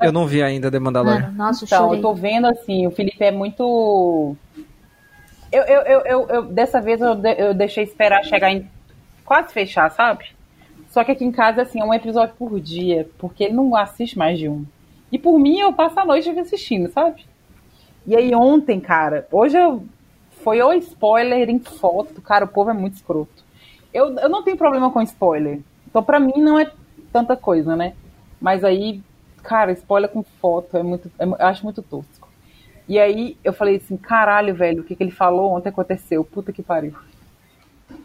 Eu não vi ainda The Mandalorian. Mano, nossa, Então, chorei. eu tô vendo assim, o Felipe é muito. Eu, eu, eu, eu, eu- dessa vez eu, de- eu deixei esperar chegar em. quase fechar, sabe? Só que aqui em casa, assim, é um episódio por dia, porque ele não assiste mais de um. E por mim, eu passo a noite assistindo, sabe? E aí ontem, cara, hoje eu. Foi o spoiler em foto, cara, o povo é muito escroto. Eu, eu não tenho problema com spoiler. Então, pra mim, não é tanta coisa, né? Mas aí, cara, spoiler com foto é muito. é eu acho muito tosco. E aí eu falei assim, caralho, velho, o que, que ele falou ontem aconteceu. Puta que pariu.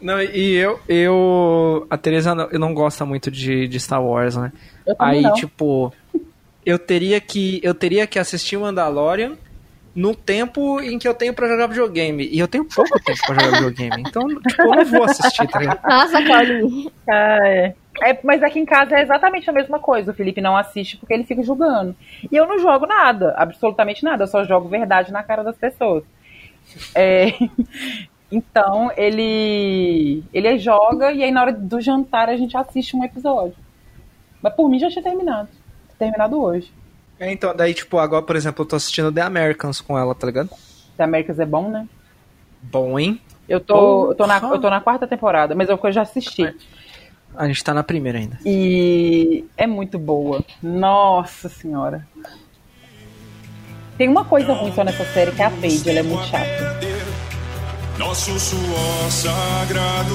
Não, e eu, eu. A Teresa não, eu não gosta muito de, de Star Wars, né? Aí, não. tipo, eu teria que. Eu teria que assistir Mandalorian no tempo em que eu tenho pra jogar videogame. E eu tenho pouco tempo pra jogar videogame. Então, tipo, eu não vou assistir, tá ligado? Nossa, Carly. Ah, é. É, mas aqui em casa é exatamente a mesma coisa. O Felipe não assiste porque ele fica julgando. E eu não jogo nada, absolutamente nada. Eu só jogo verdade na cara das pessoas. É, então, ele ele joga e aí na hora do jantar a gente assiste um episódio. Mas por mim já tinha terminado. Terminado hoje. É, então, daí, tipo, agora, por exemplo, eu tô assistindo The Americans com ela, tá ligado? The Americas é bom, né? Bom, hein? Eu tô, eu tô, na, eu tô na quarta temporada, mas eu já assisti. A gente tá na primeira ainda. E é muito boa. Nossa senhora. Tem uma coisa ruim só nessa série que é a Paige, ela é muito chata. Nosso suor sagrado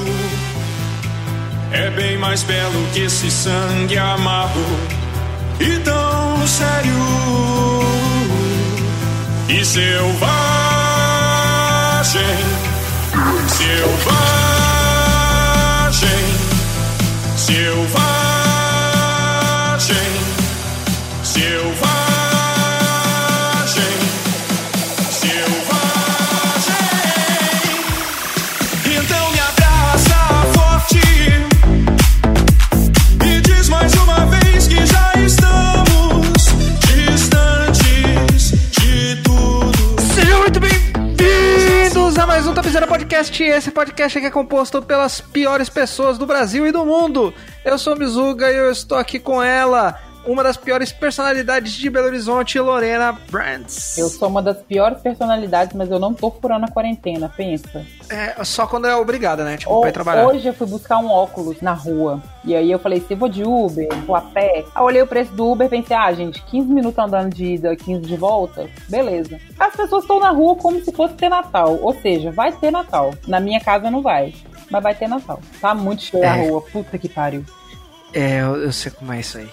é bem mais belo que esse sangue amargo e tão sério e selvagem, selvagem, selvagem, Podcast. Esse podcast aqui é composto pelas piores pessoas do Brasil e do mundo. Eu sou Mizuga e eu estou aqui com ela, uma das piores personalidades de Belo Horizonte, Lorena Brands. Eu sou uma das piores personalidades, mas eu não tô furando a quarentena, pensa. É, só quando é obrigada, né? Tipo, Ho- pra ir trabalhar. Hoje eu fui buscar um óculos na rua. E aí eu falei, se eu vou de Uber, vou a pé. Aí olhei o preço do Uber e pensei, ah, gente, 15 minutos andando de ida, 15 de volta, beleza. As pessoas estão na rua como se fosse ter Natal. Ou seja, vai ter Natal. Na minha casa não vai. Mas vai ter Natal. Tá muito cheio a É. rua. Puta que pariu. É, eu, eu sei como é isso aí.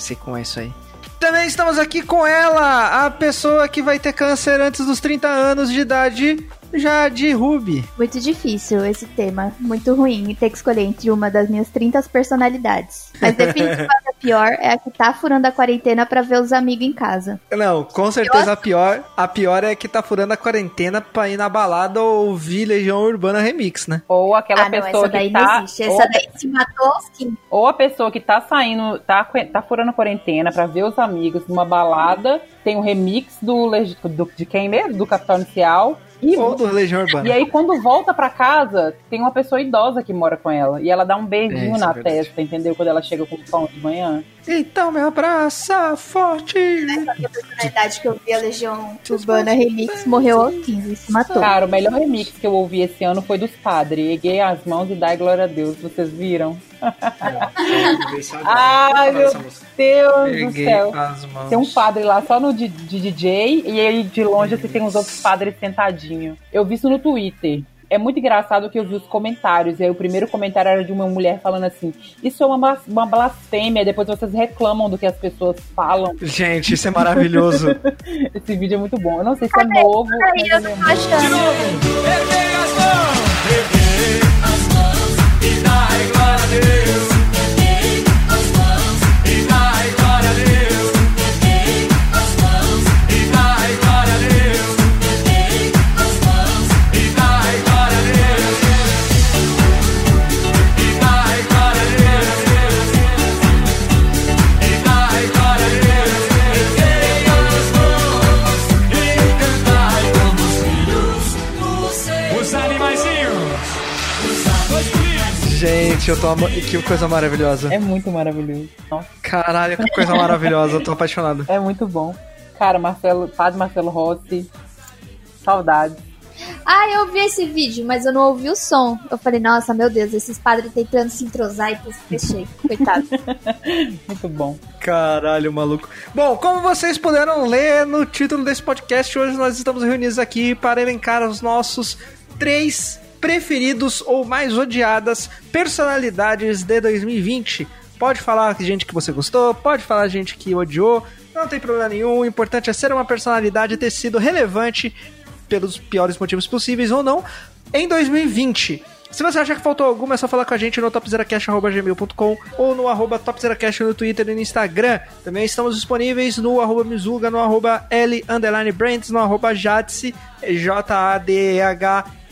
Sei como é isso aí. Também estamos aqui com ela, a pessoa que vai ter câncer antes dos 30 anos de idade, Jade Ruby. Muito difícil esse tema. Muito ruim ter que escolher entre uma das minhas 30 personalidades. Mas definitivamente a pior é a que tá furando a quarentena pra ver os amigos em casa. Não, com certeza a pior, a pior é que tá furando a quarentena pra ir na balada ou ouvir Legião Urbana Remix, né? Ou aquela ah, não, pessoa essa daí que tá. não existe. ou, Essa daí se matou sim. ou a pessoa que tá saindo, tá, tá furando a quarentena pra ver os amigos numa balada. Tem um remix do, do de quem mesmo? Do Capital Inicial. E, do Legião Urbana. e aí, quando volta pra casa, tem uma pessoa idosa que mora com ela. E ela dá um É, beijinho isso é na verdade. testa, entendeu? Quando ela chega com o pão de manhã. Então me abraça forte. Na idade que eu vi a Legião Urbana Remix, morreu aos 15 se matou. Cara, o melhor remix que eu ouvi esse ano foi dos padres. Erguei as mãos e dai glória a Deus. Vocês viram? Ai, meu Deus do céu. Tem um padre lá só no de, de DJ e aí de longe você tem uns outros padres sentadinhos. Eu vi isso no Twitter. É muito engraçado que eu vi os comentários. E aí o primeiro comentário era de uma mulher falando assim: Isso é uma, uma blasfêmia. Depois vocês reclamam do que as pessoas falam. Gente, isso é maravilhoso. Esse vídeo é muito bom. Eu não sei se é novo. Mas eu é tô muito- achando. Erguei as mãos, erguei as mãos Gente, eu tô ama- que coisa maravilhosa. É muito maravilhoso. Nossa, Caralho, que coisa maravilhosa, eu tô apaixonado. é muito bom. Cara, Marcelo, padre Marcelo Rossi, saudades. Ah, eu vi esse vídeo, mas eu não ouvi o som. Eu falei, nossa, meu Deus, esses padres tentando se entrosar e pus- fechei. Coitado. Muito bom. Caralho, maluco. Bom, como vocês puderam ler no título desse podcast, hoje nós estamos reunidos aqui para elencar os nossos três preferidos ou mais odiadas personalidades de 2020. Pode falar gente que você gostou, pode falar gente que odiou, não tem problema nenhum. O importante é ser uma personalidade e ter sido relevante pelos piores motivos possíveis ou não em 2020. Se você achar que faltou alguma, é só falar com a gente no topzeracast.gmail.com ou no arroba topzeracast no Twitter e no Instagram. Também estamos disponíveis no arroba Mizuga, no arroba L underline Brands, no arroba Jadse,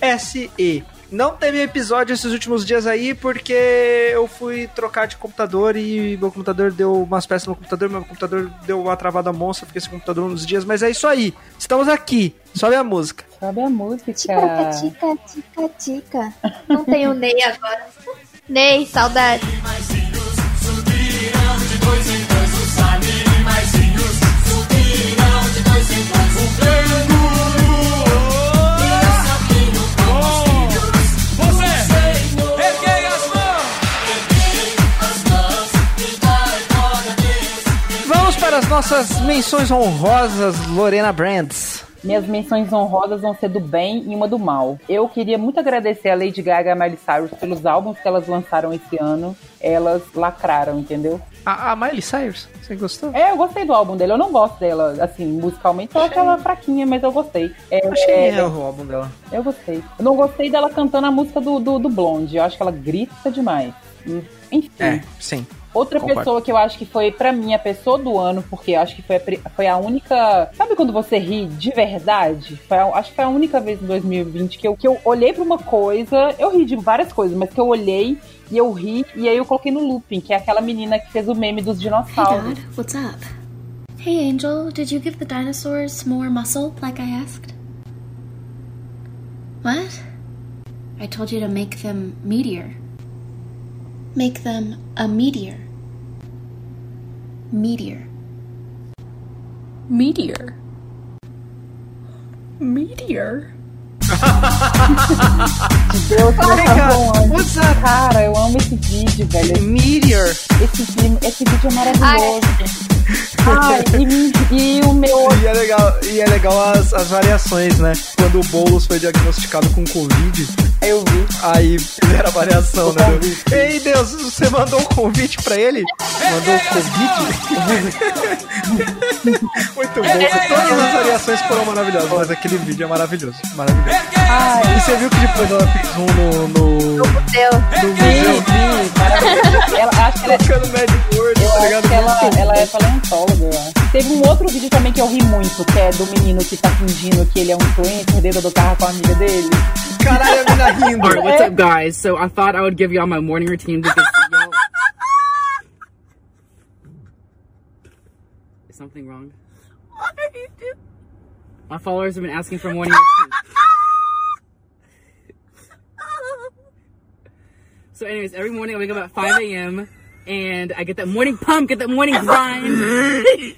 J-A-D-H-S-E. Não teve episódio esses últimos dias aí porque eu fui trocar de computador e meu computador deu umas peças no computador, meu computador deu uma travada monstra, fiquei sem computador uns dias, mas é isso aí. Estamos aqui. Sobe a música. Sabe a música? Tica, tica, tica, tica. Não tem o Ney agora. Ney, saudade. Você, as nossas menções honrosas, Lorena Brands. Minhas menções honrosas vão ser do bem e uma do mal. Eu queria muito agradecer a Lady Gaga e a Miley Cyrus pelos álbuns que elas lançaram esse ano. Elas lacraram, entendeu? A, a Miley Cyrus, você gostou? É, eu gostei do álbum dela. Eu não gosto dela, assim, musicalmente. Eu acho ela fraquinha, mas eu gostei. É, Eu achei é, erro o álbum dela. eu gostei. Eu não gostei dela cantando a música do, do, do Blonde. Eu acho que ela grita demais. Hum, Enfim. É, sim. Outra pessoa que eu acho que foi, pra mim, a pessoa do ano, porque eu acho que foi a, foi a única. Sabe quando você ri de verdade? Foi a- acho que foi a única vez em 2020 que eu, que eu olhei pra uma coisa. Eu ri de várias coisas, mas que eu olhei e eu ri, e aí eu coloquei no looping, que é aquela menina que fez o meme dos Hey, dinossauros. Dad, what's up? Hey, Angel, did you give the dinosaurs more muscle like I asked? What? I told you to make them meteor. Make them a meteor. Meteor. Meteor. Meteor. Deus, anjo. what's up? Cara, eu amo esse vídeo, velho. Meteor. Esse, esse vídeo é maravilhoso. Ai, e, e o meu E é legal, e é legal as, as variações, né? Quando o Boulos foi diagnosticado com Covid, eu vi. aí fizeram a variação, né? Ei, Deus, você mandou um convite pra ele? Mandou um convite? Muito bom. Todas as variações foram maravilhosas, mas aquele vídeo é maravilhoso. Maravilhoso. E você viu que depois ela fez um no, no, no museu? vi, maravilhoso. Ela, acho que ela, Tocando Mad World, eu tá ligado? ela, ela é paleontóloga, eu acho. Teve um outro vídeo também que eu ri muito, que é do menino que tá fingindo que ele é um influencer dentro do carro com a amiga dele. Caralho, a mina rindo. Alright, what's up, guys? So I thought I would give y'all my morning routine because y'all. Is something wrong? My followers have been asking for morning routine. So, anyways, every morning I wake up at 5 a.m. and I get that morning pump, get that morning grind.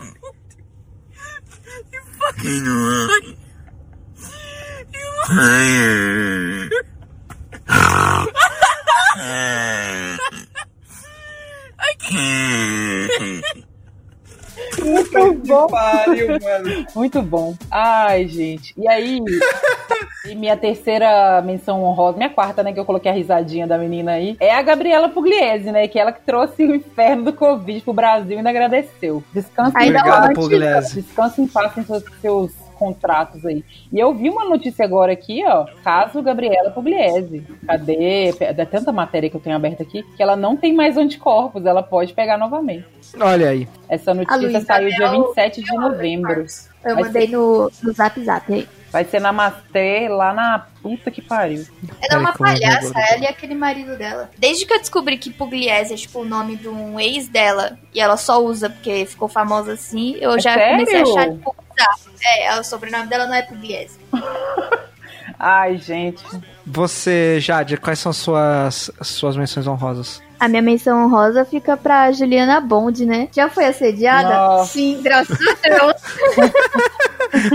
Muito bom. Pariu, mano. Muito bom. Ai, gente. E aí, e minha terceira menção honrosa, minha quarta, né, que eu coloquei a risadinha da menina aí, é a Gabriela Pugliese, né, que ela que trouxe o inferno do Covid pro Brasil e ainda agradeceu. Descansa em Obrigado, paz. Pugliese. Descansa em paz em seus, seus contratos aí. E eu vi uma notícia agora aqui, ó, caso Gabriela Pugliese. Cadê? É tanta matéria que eu tenho aberta aqui, que ela não tem mais anticorpos, ela pode pegar novamente. Olha aí. Essa notícia saiu dia Mel- 27 de novembro. Eu Vai mandei no, no zap zap aí. Vai ser Namastê lá na puta que pariu. Ela é uma como eu vou palhaça, ela e aquele marido dela. Desde que eu descobri que Pugliese é tipo o nome de um ex dela e ela só usa porque ficou famosa assim, eu É já comecei a achar tipo. É, o sobrenome dela não é Pugliese. Ai, gente. Você, Jade, quais são suas suas menções honrosas? A minha menção honrosa fica pra Juliana Bond, né? Já foi assediada? Nossa. Sim, graças a Deus.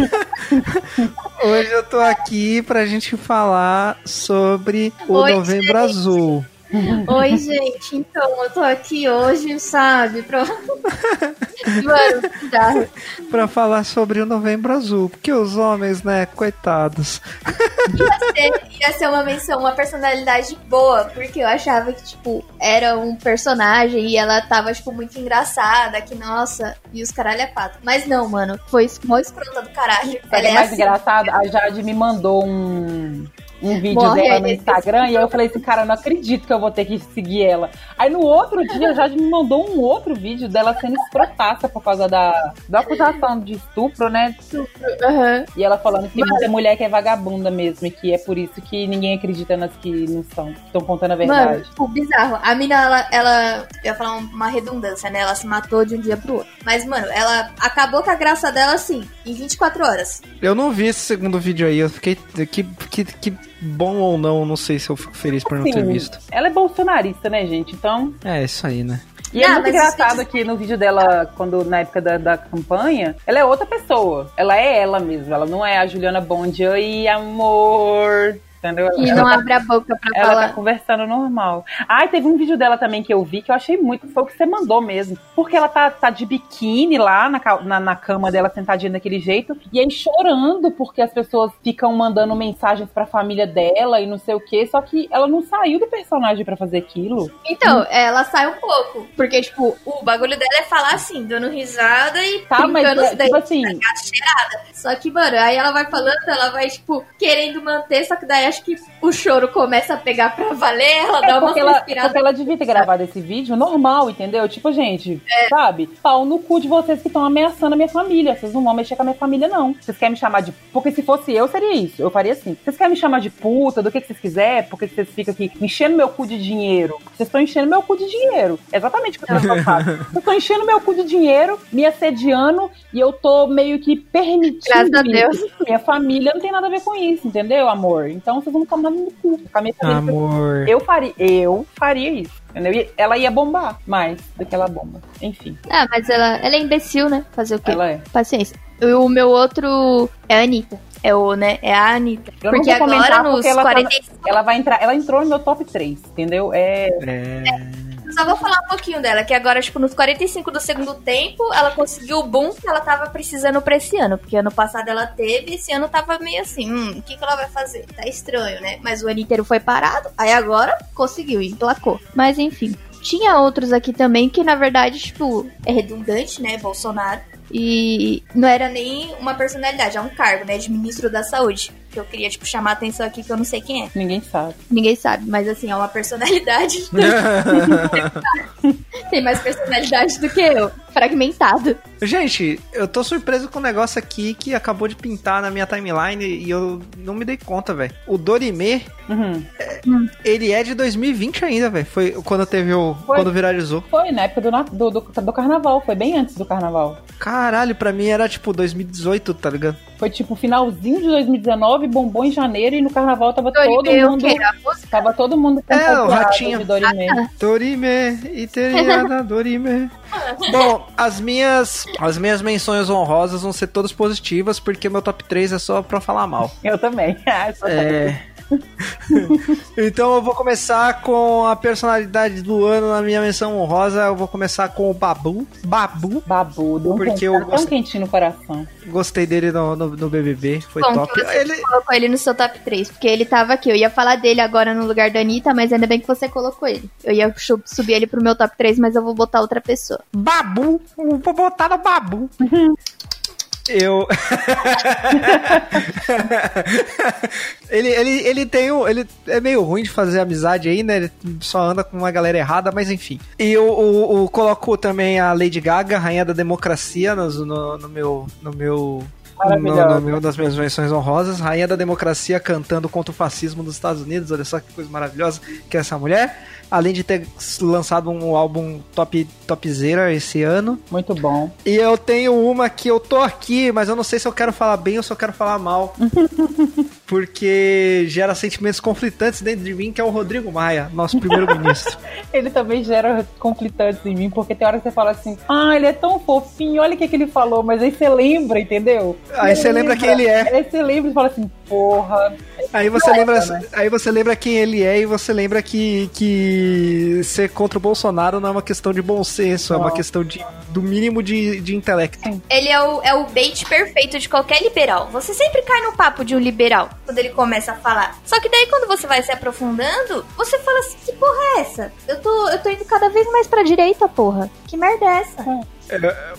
Hoje eu tô aqui pra gente falar sobre o Oi, Novembro gente. Azul. Oi, gente. Então, eu tô aqui hoje, sabe? Pra... Mano. Pra falar sobre o Novembro Azul. Porque os homens, né, coitados. Ia ser, ia ser uma menção, uma personalidade boa, porque eu achava que, tipo, era um personagem e ela tava, tipo, muito engraçada, que nossa, e os caralho é pato. Mas não, mano, foi mó escrota do caralho. O Ela é é mais assim. engraçado? A Jade me mandou um, um vídeo Morre dela no Instagram e aí eu falei assim, cara, eu não acredito que eu vou ter que seguir ela. Aí no outro dia a Jade me mandou um outro vídeo dela sendo escrotaça por causa da, da acusação de estupro, né? Aham. E ela falando que muita mulher que é vagabunda mesmo e que é por isso que ninguém acredita nas que não são, que estão contando a Mano, verdade. tipo, bizarro. A mina, ela, ela. Eu ia falar uma redundância, né? Ela se matou de um dia pro outro. Mas, mano, ela acabou com a graça dela assim, em 24 horas. Eu não vi esse segundo vídeo aí. Eu fiquei. Que, que, que bom ou não, não sei se eu fico feliz por não ter Sim, visto. ela é bolsonarista, né, gente? Então. É, isso aí, né? E é Não, muito mas engraçado isso- que no vídeo dela, quando na época da, da campanha, ela é outra pessoa. Ela é ela mesma. Ela não é a Juliana Bond. Oi, amor. Entendeu? Ela não tá- abre a boca pra Ela tá falar. conversando normal. Ai, teve um vídeo dela também que eu vi que eu achei muito. Foi o que você mandou mesmo. Porque ela tá, tá de biquíni lá na, na, na cama dela, sentadinha daquele jeito. E aí chorando porque as pessoas ficam mandando mensagens pra família dela e não sei o quê. Só que ela não saiu do personagem pra fazer aquilo. Então, ela sai um pouco. Porque, tipo, o bagulho dela é falar assim, dando risada e Tá, mas brincando é, os tipo assim. tá? Cheirada. Só que, mano, aí ela vai falando, ela vai, tipo, querendo manter, só que daí acho que o choro começa a pegar pra valer, ela É dá uma ela, respirada. porque ela devia ter gravado esse vídeo normal, entendeu? Tipo, gente, sabe? Pau no cu de vocês que estão ameaçando a minha família. Vocês não vão mexer com a minha família, não. Vocês querem me chamar de. Porque se fosse eu, seria isso. Eu faria assim. Vocês querem me chamar de puta, do que, que vocês quiserem, porque vocês ficam aqui enchendo meu cu de dinheiro. Vocês estão enchendo meu cu de dinheiro. Exatamente o que eu tô falando. Vocês estão enchendo meu cu de dinheiro, me assediando, e eu tô meio que permitindo. Graças a Deus. Minha família não tem nada a ver com isso, entendeu, amor? Então vocês vão tomar no cu. Com a minha família, Amor. eu faria, eu faria isso. Entendeu? E ela ia bombar mais do que ela bomba. Enfim, Ah, mas ela, ela é imbecil, né? Fazer o quê? ela é. Paciência. E o meu outro é a Anitta. É o, né? É a Anitta. Eu porque não vou agora comentar nos porque ela, tá- 45. ela vai entrar. Ela entrou no meu top 3, entendeu? É. É. Só vou falar um pouquinho dela, que agora, tipo, nos 45 do segundo tempo, ela conseguiu o boom que ela tava precisando pra esse ano. Porque ano passado ela teve, esse ano tava meio assim, hum, o que, que ela vai fazer? Tá estranho, né? Mas o ano inteiro foi parado, aí agora conseguiu, emplacou. Mas enfim. Tinha outros aqui também que, na verdade, tipo, é redundante, né? Bolsonaro. E não era nem uma personalidade, é um cargo, né? De ministro da saúde. Que eu queria, tipo, chamar a atenção aqui que eu não sei quem é. Ninguém sabe. Ninguém sabe, mas assim, é uma personalidade. Tem mais personalidade do que eu. Fragmentado. Gente, eu tô surpreso com um negócio aqui que acabou de pintar na minha timeline e eu não me dei conta, velho. O Dorime, Uhum. ele é de 2020 ainda, velho. Foi quando teve o. Foi. Quando viralizou. Foi na época do, do, do, do carnaval, foi bem antes do carnaval. Caralho, pra mim era tipo 2018, tá ligado? Foi tipo finalzinho de 2019, bombou em janeiro e no carnaval tava todo Dorime, o mundo. quê? A música? Tava todo mundo É, o ratinho. de Dorime. Dorime, italiana, Dorime. Bom, as minhas, as minhas menções honrosas vão ser todas positivas, porque meu top 3 é só pra falar mal. Eu também. Ah, só É. então eu vou começar com a personalidade do ano na minha menção honrosa. Eu vou começar com o Babu. Babu. Babu, deu um, Porque quentinho, eu tão gosto- quentinho no coração. Gostei dele no, no, no BBB. Foi Bom, top. que você Ele, colocou ele no seu top 3, porque ele tava aqui. Eu ia falar dele agora no lugar da Anitta, mas ainda bem que você colocou ele. Eu ia subir ele pro meu top 3, mas eu vou botar outra pessoa. Babu. Vou botar no Babu. Eu. ele, ele, ele tem um. Ele é meio ruim de fazer amizade aí, né? Ele só anda com uma galera errada, mas enfim. E eu, o, o- coloco também a Lady Gaga, rainha da democracia, no, no, no meu. No meu. No meu das minhas menções honrosas, rainha da democracia cantando contra o fascismo dos Estados Unidos, olha só que coisa maravilhosa que é essa mulher. Além de ter lançado um álbum top, topzera esse ano. Muito bom. E eu tenho uma que eu tô aqui, mas eu não sei se eu quero falar bem ou se eu quero falar mal. Porque gera sentimentos conflitantes dentro de mim, que é o Rodrigo Maia, nosso primeiro-ministro. Ele também gera conflitantes em mim, porque tem hora que você fala assim, ah, ele é tão fofinho, olha o que, que ele falou, mas aí você lembra, entendeu? Aí você lembra quem ele é. Aí você lembra e fala assim, porra. Aí você, Não é, lembra, né? aí você lembra quem ele é e você lembra que, que ser contra o Bolsonaro não é uma questão de bom senso, é uma Não. questão de, do mínimo de, de intelecto. Ele é o, é o bait perfeito de qualquer liberal. Você sempre cai no papo de um liberal quando ele começa a falar. Só que daí quando você vai se aprofundando, você fala assim: que porra é essa? Eu tô, eu tô indo cada vez mais pra direita, porra. Que merda é essa?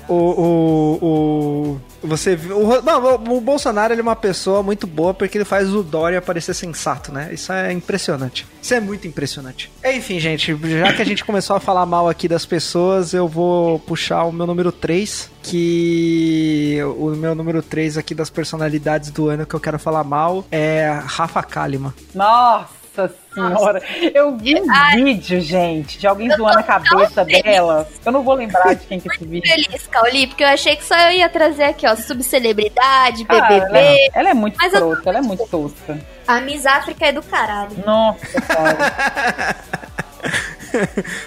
O, o, o, você viu. O, não, o, o Bolsonaro ele é uma pessoa muito boa porque ele faz o Dória parecer sensato, né? Isso é impressionante. Isso é muito impressionante. Enfim, gente, já que a gente começou a falar mal aqui das pessoas, eu vou puxar o meu número 3. Que o meu número 3 aqui das personalidades do ano que eu quero falar mal é Rafa Kalimann. Nossa senhora. Eu vi um Ai. vídeo, gente, de alguém Eu zoando a cabeça feliz. dela. Eu não vou lembrar de quem que é esse vídeo. Feliz, Cauli, porque eu achei que só eu ia trazer aqui, ó, subcelebridade, Ah, BBB. ela, é, ela é muito escrota, ela é muito tosca. A Miss África é do caralho. Nossa, cara.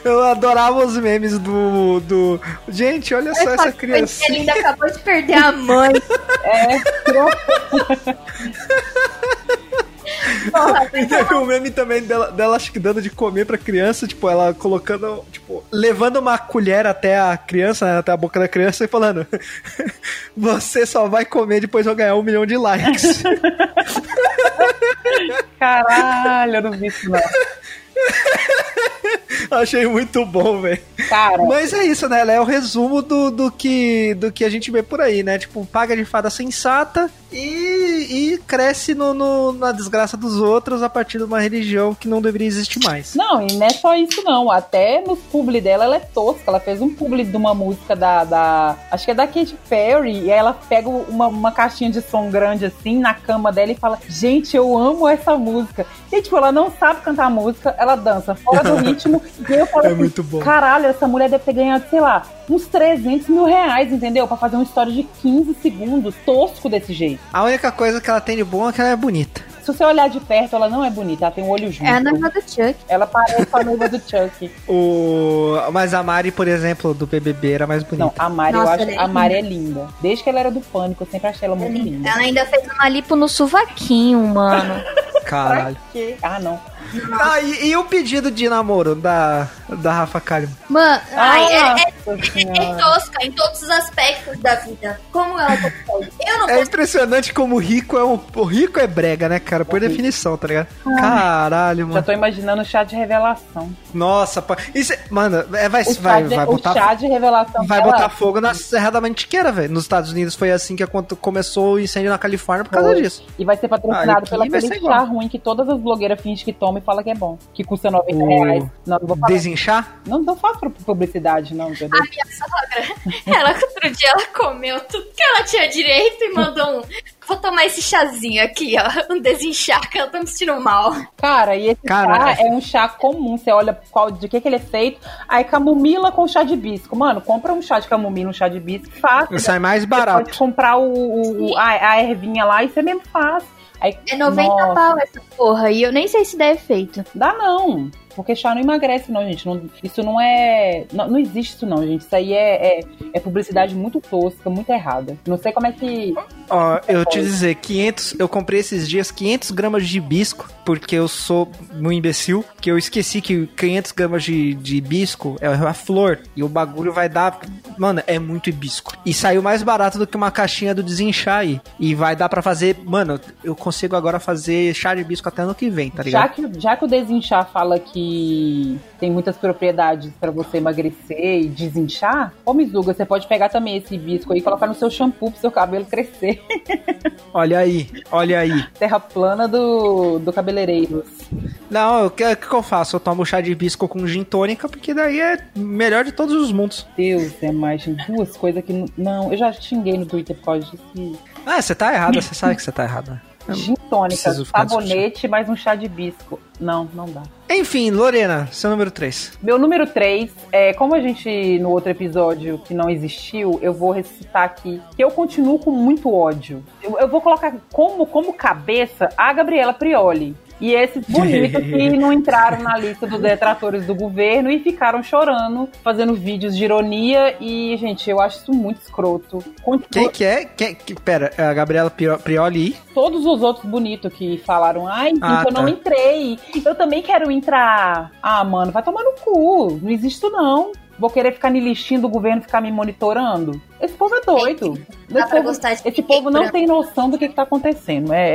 Eu adorava os memes do. do... Gente, olha só essa criança. Ele ainda acabou de perder a mãe. É, Porra, E teve um meme também dela, dela acho que dando de comer pra criança, tipo, ela colocando, tipo, levando uma colher até a criança, né, até a boca da criança e falando: Você só vai comer depois eu ganhar um milhão de likes. caralho, eu não vi isso não. Achei muito bom, velho. Mas é isso, né? Ela é o resumo do, do, que, do que a gente vê por aí, né? Tipo, paga de fada sensata e, e cresce no, no- na desgraça dos outros a partir de uma religião que não deveria existir mais. Não, e não é só isso não. Até nos publi dela, ela é tosca. Ela fez um publi de uma música da. da- acho que é da Katy Perry. E aí ela pega uma, uma caixinha de som grande assim na cama dela e fala: Gente, eu amo essa música. E tipo, ela não sabe cantar música, ela dança fora do ritmo. e aí eu falo É assim, muito bom. Caralho, essa mulher deve ter ganhado, sei lá, uns 300 mil reais, entendeu? Pra fazer uma história de 15 segundos, tosco desse jeito. A única coisa que ela tem de bom é que ela é bonita. Se você olhar de perto, ela não é bonita, ela tem um olho junto. É a noiva do Chuck. Ela parece com a noiva do Chuck. O... Mas a Mari, por exemplo, do BBB era mais bonita. Não, a Mari, Nossa, eu acho é a Mari é linda. Desde que ela era do Pânico, eu sempre achei ela muito linda. Ela ainda fez uma lipo no sovaquinho, mano. Caralho. Ah, não. Ah, e, e o pedido de namoro da, da Rafa Kalimann? Mano, ai, é, é, é senhora. tosca em todos os aspectos da vida. Como ela consegue? Eu não É consigo. impressionante como o rico é um. O rico é brega, né, cara? Por definição, tá ligado? Caralho, Já mano. tô imaginando o chá de revelação. Nossa, pá. Isso é- Mano, é, vai, O, vai, chá, de, vai o botar. chá de revelação Vai dela botar fogo na Serra da Mantiqueira, velho. Nos Estados Unidos foi assim que começou o incêndio na Califórnia por causa disso. E vai ser Ah, patrocinado aqui pela igual. chá ruim que todas as blogueiras fingem que tomam e falam que é bom. Que custa 90 O- reais. Não, não vou falar. Desinchar? Não, não faço publicidade, não, entendeu? A minha sogra, ela outro dia ela comeu tudo que ela tinha direito e mandou um. Vou tomar esse chazinho aqui, ó. Um desinchar, que eu tô me sentindo mal. Cara, e esse Caralho. chá é um chá comum. Você olha qual, de que, que ele é feito. Aí camomila com chá de bisco. Mano, compra um chá de camomila, um chá de bisco. Fácil. Sai mais Você barato. pode comprar o, o- o- a, a ervinha lá e você mesmo faz. Aí, É 90 Nossa, pau essa porra. E eu nem sei se dá efeito. Dá não. Porque chá não emagrece, não, gente. Não- isso não é. Não, não existe isso, não, gente. Isso aí é, é, é publicidade muito tosca, muito errada. Não sei como é que. Ó, eu te dizer, 500, eu comprei esses dias 500 gramas de hibisco, porque eu sou um imbecil, que eu esqueci que 500 gramas de, de hibisco é a flor, e o bagulho vai dar, mano, é muito hibisco. E saiu mais barato do que uma caixinha do desinchar aí, e vai dar pra fazer, mano, eu consigo agora fazer chá de hibisco até ano que vem, tá Já ligado? que, já que o desinchar fala que tem muitas propriedades pra você emagrecer e desinchar, ô Mizuga, você pode pegar também esse hibisco aí e colocar no seu shampoo pro seu cabelo crescer. Olha aí, olha aí. Terra plana do, do cabeleireiros. Não, o que, que eu faço? Eu tomo chá de hibisco com gin tônica, porque daí é melhor de todos os mundos. Deus, é mais duas coisas que. Não, eu já xinguei no Twitter por causa disso. Ah, você tá errada, você sabe que você tá errada. Gin tônica, sabonete, mais um chá de bisco. Não, não dá. Enfim, Lorena, seu número 3. Meu número 3, é, como a gente no outro episódio que não existiu, eu vou recitar aqui que eu continuo com muito ódio. Eu, eu vou colocar como, como cabeça a Gabriela Prioli. E esses bonitos que não entraram na lista dos detratores do governo e ficaram chorando, fazendo vídeos de ironia. E, gente, eu acho isso muito escroto. Continua- Quem que é? Quem, que, pera, é a Gabriela Prio- Prioli. Todos os outros bonitos que falaram, ai, Ah, eu não tá. entrei. Eu também quero entrar. Ah, mano, vai tomar no cu. Não existe isso, não. Vou querer ficar me lixando do governo ficar me monitorando. Esse povo é doido. Esse pra povo, gostar de esse povo não tem noção do que, que tá acontecendo. É,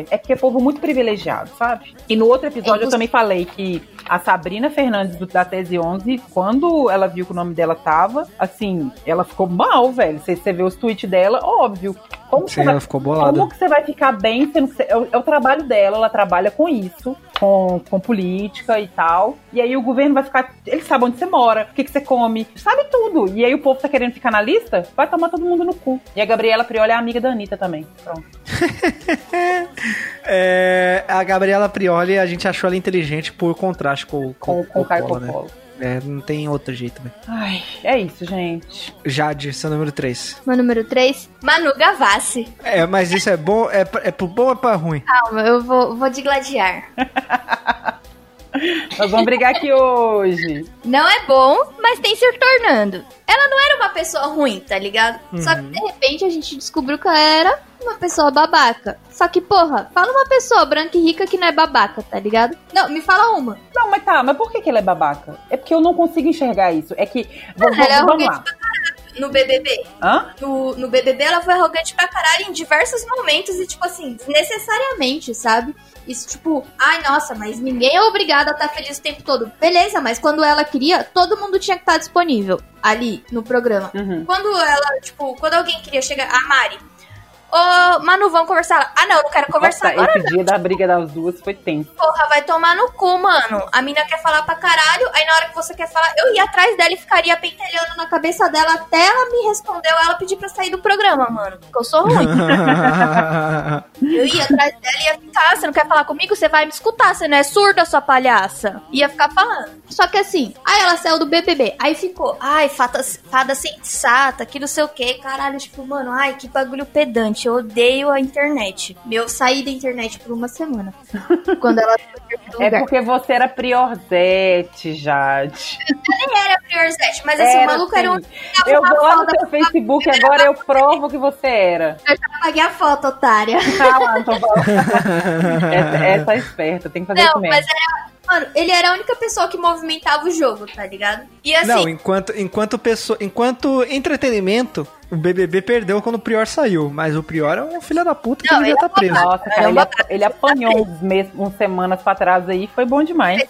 é, é que é povo muito privilegiado, sabe? E no outro episódio eu É, também falei que a Sabrina Fernandes da Tese 11, quando ela viu que o nome dela tava, assim, ela ficou mal, velho. Você, você vê os tweets dela, óbvio. Como Sim, você vai- ela ficou bolada. como que você vai ficar bem sendo que você, é, o, é o trabalho dela, ela trabalha com isso, com, com política e tal. E aí o governo vai ficar. Ele sabe onde você mora, o que, que você come, sabe tudo. E aí o povo tá querendo ficar na lista, vai tomar todo mundo no cu. E a Gabriela Prioli é amiga da Anitta também. Pronto. É, a Gabriela Prioli, a gente achou ela inteligente por contraste com, Com, com o Caio Coppola, né? É, não tem outro jeito, velho. Ai, é isso, gente. Jade, seu número 3. Meu número 3, Manu Gavassi. É, mas isso é bom, é, é pro bom ou é pra ruim? Calma, eu vou, vou de gladiar. Nós vamos brigar aqui hoje. Não é bom, mas tem se tornando. Ela não era uma pessoa ruim, tá ligado? Só que de repente a gente descobriu que ela era uma pessoa babaca. Só que, porra, fala uma pessoa branca e rica que não é babaca, tá ligado? Não, me fala uma. Não, mas tá, mas por que, que ela é babaca? É porque eu não consigo enxergar isso. É que. Vamos, ela é vamos lá. No BBB. Hã? No, no BBB ela foi arrogante pra caralho em diversos momentos e, tipo assim, desnecessariamente, sabe? Isso, tipo, ai, nossa, mas ninguém é obrigado a estar feliz o tempo todo. Beleza, mas quando ela queria, todo mundo tinha que estar disponível ali no programa. Uhum. Quando ela, tipo, quando alguém queria chegar, a Mari, ô, Manu, vamos conversar? Ah, não, eu não quero conversar Nossa, agora. esse dia da briga das duas foi tenso. Porra, vai tomar no cu, mano. A mina quer falar pra caralho, aí na hora que você quer falar, eu ia atrás dela e ficaria pentelhando na cabeça dela até ela me respondeu, ela pedir pra sair do programa, mano. Porque eu sou ruim. Eu ia atrás dela e ia ficar, você não quer falar comigo? Você vai me escutar, você não é surda, sua palhaça. Ia ficar falando. Só que assim, aí ela saiu do BBB, aí ficou, ai, fada, fada sensata, que não sei o que, caralho, tipo, mano, ai, que bagulho pedante, eu odeio a internet. Meu, saí da internet por uma semana. quando ela É porque você era priorzete, Jade. nem era Priorzete, mas assim, o Era, maluco era um. sim. Eu vou lá no seu Facebook agora eu provo que você era. Eu já paguei a foto, otária. Tá lá, não tô falando. essa, essa é esperta, tem que fazer Não, isso mesmo. mas era. Mano, ele era a única pessoa que movimentava o jogo, tá ligado? E assim, Não, enquanto, enquanto, pessoa, enquanto entretenimento, o BBB perdeu quando o Prior saiu. Mas o Prior é um filho da puta que Não, devia estar é preso. Nossa, cara, ele, ele apanhou uns meses, umas semanas pra trás aí, foi bom demais.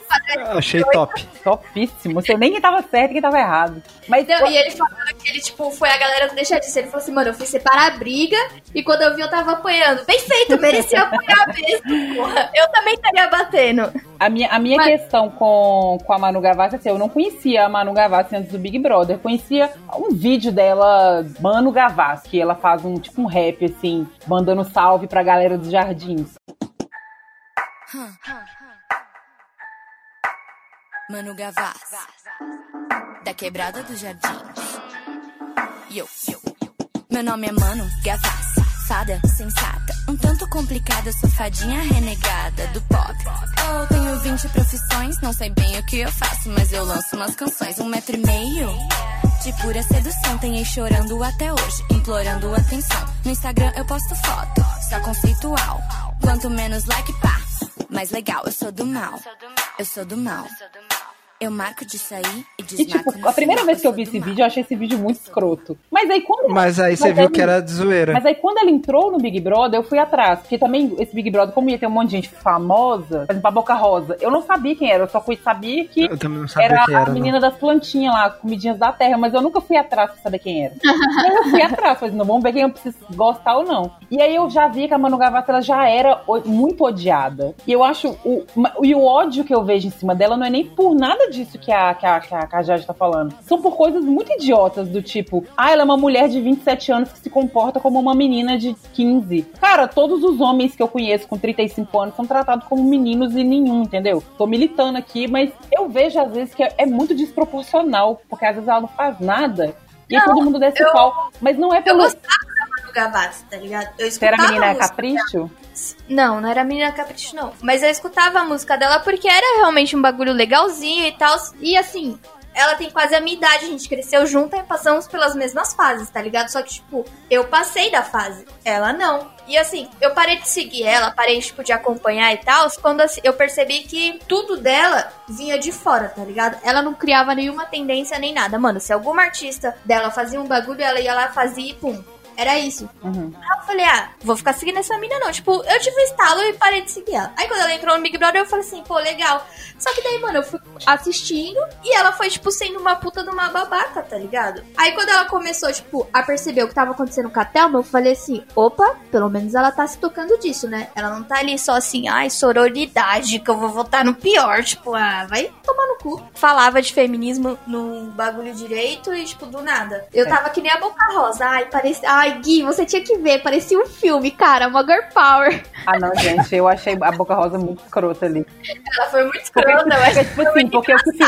Achei top. Topíssimo. Você nem quem tava certo e quem tava errado. Mas Não, e ele falou que ele, tipo, foi a galera do Deixa Disso. Ele falou assim, mano, eu fui separar a briga e quando eu vi eu tava apanhando. Bem feito, merecia apanhar mesmo, porra. Eu também estaria batendo. a minha, a minha Mas- questão com, com a Manu Gavassi, assim, eu não conhecia a Manu Gavassi antes do Big Brother. Eu conhecia um vídeo dela, Manu Gavassi, que ela faz um tipo um rap, assim, mandando salve pra galera dos jardins. Manu Gavassi, da quebrada dos jardins. Yo, yo. Meu nome é Manu Gavassi, fada sensata, um tanto complicada, sou fadinha renegada do pop. Oh, tenho 20 profissões, não sei bem o que eu faço, mas eu lanço umas canções, um metro e meio. De pura sedução, tem ex chorando até hoje, implorando atenção. No Instagram eu posto foto, só conceitual. Quanto menos like, pá, mais legal. Eu sou do mal, eu sou do mal. Eu marco de sair e E, desmarco tipo, no a primeira vez que eu vi esse vídeo, eu achei esse vídeo muito escroto. Mas aí quando. Mas aí você Mas viu aí- que era de zoeira. Mas aí quando ela entrou no Big Brother, eu fui atrás. Porque também esse Big Brother, como ia ter um monte de gente famosa, por exemplo, a Boca Rosa, eu não sabia quem era, eu só fui sabia que Eu também não sabia era quem a era, não. menina das plantinhas lá, comidinhas da terra, mas eu nunca fui atrás pra saber quem era. eu fui atrás, falei, não, vamos ver quem eu preciso gostar ou não. E aí eu já vi que a Manu Gavassi, ela já era muito odiada. E eu acho, o, e o ódio que eu vejo em cima dela não é nem por nada disso que a, que a, que a, que a Jade tá falando. São por coisas muito idiotas, do tipo, ah, ela é uma mulher de 27 anos que se comporta como uma menina de 15. Cara, todos os homens que eu conheço com 35 anos são tratados como meninos e nenhum, entendeu? Tô militando aqui, mas eu vejo às vezes que é, é muito desproporcional, porque às vezes ela não faz nada. E Não, todo mundo desce eu- o pau. Mas não é Eu pelo. gostava Manu Gavassi, tá ligado? Eu Você era escutava menina a música capricho? Não, não era Menina Capricho, não. Mas eu escutava a música dela porque era realmente um bagulho legalzinho e tal. E assim, ela tem quase a minha idade, a gente cresceu junto e passamos pelas mesmas fases, tá ligado? Só que, tipo, eu passei da fase, ela não. E assim, eu parei de seguir ela, parei, tipo, de acompanhar e tal, quando assim, eu percebi que tudo dela vinha de fora, tá ligado? Ela não criava nenhuma tendência nem nada. Mano, se alguma artista dela fazia um bagulho, ela ia lá, fazia e pum. Era isso. Uhum. Aí eu falei, ah, vou ficar seguindo essa mina não. Tipo, eu tive um estalo e parei de seguir ela. Aí quando ela entrou no Big Brother, eu falei assim, pô, legal. Só que daí, mano, eu fui assistindo e ela foi, tipo, sendo uma puta de uma babaca, tá ligado? Aí quando ela começou, tipo, a perceber o que tava acontecendo com a Thelma, eu falei assim, opa, pelo menos ela tá se tocando disso, né? Ela não tá ali só assim, ai, sororidade, que eu vou votar no pior. Tipo, ah, vai tomar no cu. Falava de feminismo no bagulho direito e, tipo, do nada. Eu tava que nem a Boca Rosa. Ai, parecia. Ai, Gui, você tinha que ver. Parecia um filme, cara. Uma girl power. Ah, não, gente, eu achei a Boca Rosa muito escrota ali. Ela foi muito Porque, escrota, eu porque, tipo assim, porque o, que,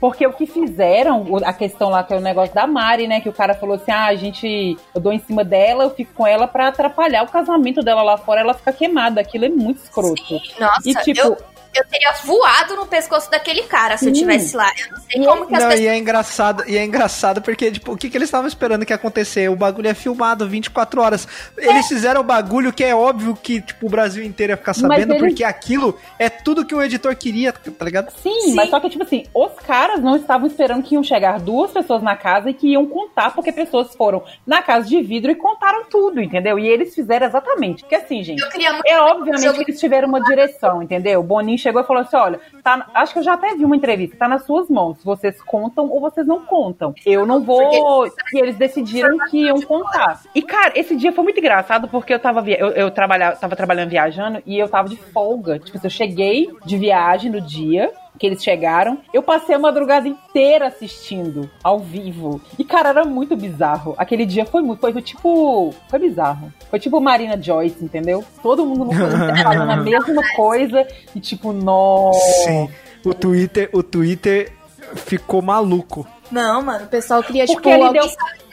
porque o que fizeram, a questão lá, que é o negócio da Mari, né? Que o cara falou assim: ah, a gente, eu dou em cima dela, eu fico com ela pra atrapalhar o casamento dela lá fora, ela fica queimada. Aquilo é muito escroto. Nossa, E, tipo- eu, eu teria voado no pescoço daquele cara se eu tivesse lá. Eu não sei E como que as Não, pessoas. e é engraçado, e é engraçado porque, tipo, o que, que eles estavam esperando que ia acontecer? O bagulho é filmado 24 horas. Eles fizeram o bagulho que é óbvio que, tipo, o Brasil inteiro ia ficar sabendo, eles- porque aquilo é tudo que o editor queria, tá ligado? Sim, Sim. mas só que, tipo assim, os caras não estavam esperando que iam chegar duas pessoas na casa e que iam contar, porque pessoas foram na casa de vidro e contaram tudo, entendeu? E eles fizeram exatamente. Porque assim, gente. Eu queria muito. É obviamente que eles tiveram uma direção, entendeu? O Boninho chegou e falou assim: olha, tá, acho que eu já até vi uma entrevista, tá nas suas mãos. Vocês contam ou vocês não contam. Eu não vou. E eles decidiram que iam contar. E, cara, esse dia foi muito engraçado porque eu tava, via... eu, eu trabalhava, tava trabalhando viajando e eu tava de folga. Tipo, assim, eu cheguei de viagem no dia que eles chegaram. Eu passei a madrugada inteira assistindo ao vivo. E, cara, era muito bizarro. Aquele dia foi muito. Foi tipo. Foi bizarro. Foi tipo Marina Joyce, entendeu? Todo mundo no Twitter falando a mesma coisa. E tipo, nossa. Sim. O Twitter, o Twitter ficou maluco. Não, mano, o pessoal queria, Porque tipo, ele deu-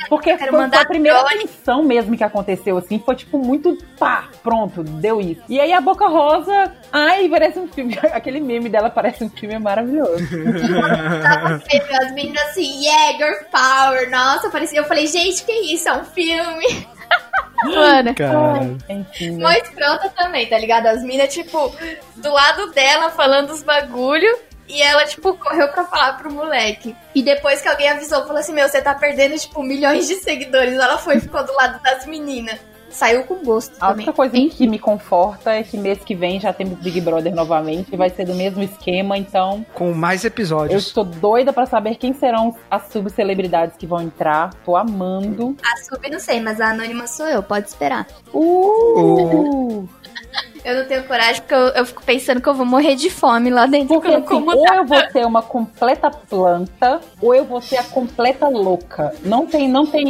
Porque Quero foi, a primeira drone. tensão mesmo que aconteceu, assim. Foi tipo muito pá, pronto, deu isso. E aí a Boca Rosa. Ai, parece um filme. Aquele meme dela parece um filme maravilhoso. as meninas assim, yeah, girl power. Nossa, parecia. Eu falei, gente, que isso? É um filme. Mano. Cara. Enfim, né? Mó escrota também, tá ligado? As minas, tipo, do lado dela falando os bagulho. E ela, tipo, correu pra falar pro moleque. E depois que alguém avisou, falou assim: Meu, você tá perdendo, tipo, milhões de seguidores. Ela foi e ficou do lado das meninas. Saiu com gosto A também. única coisa que me conforta é que mês que vem já temos Big Brother novamente. Vai ser do mesmo esquema, então Com mais eu episódios. estou doida pra saber quem serão as subcelebridades que vão entrar. Tô amando. A sub não sei, mas a anônima sou eu, pode esperar. Uh! Eu não tenho coragem porque eu, eu fico pensando que eu vou morrer de fome lá dentro. Porque que eu assim, ou eu vou ser uma completa planta, ou eu vou ser a completa louca. Não tem, não tem,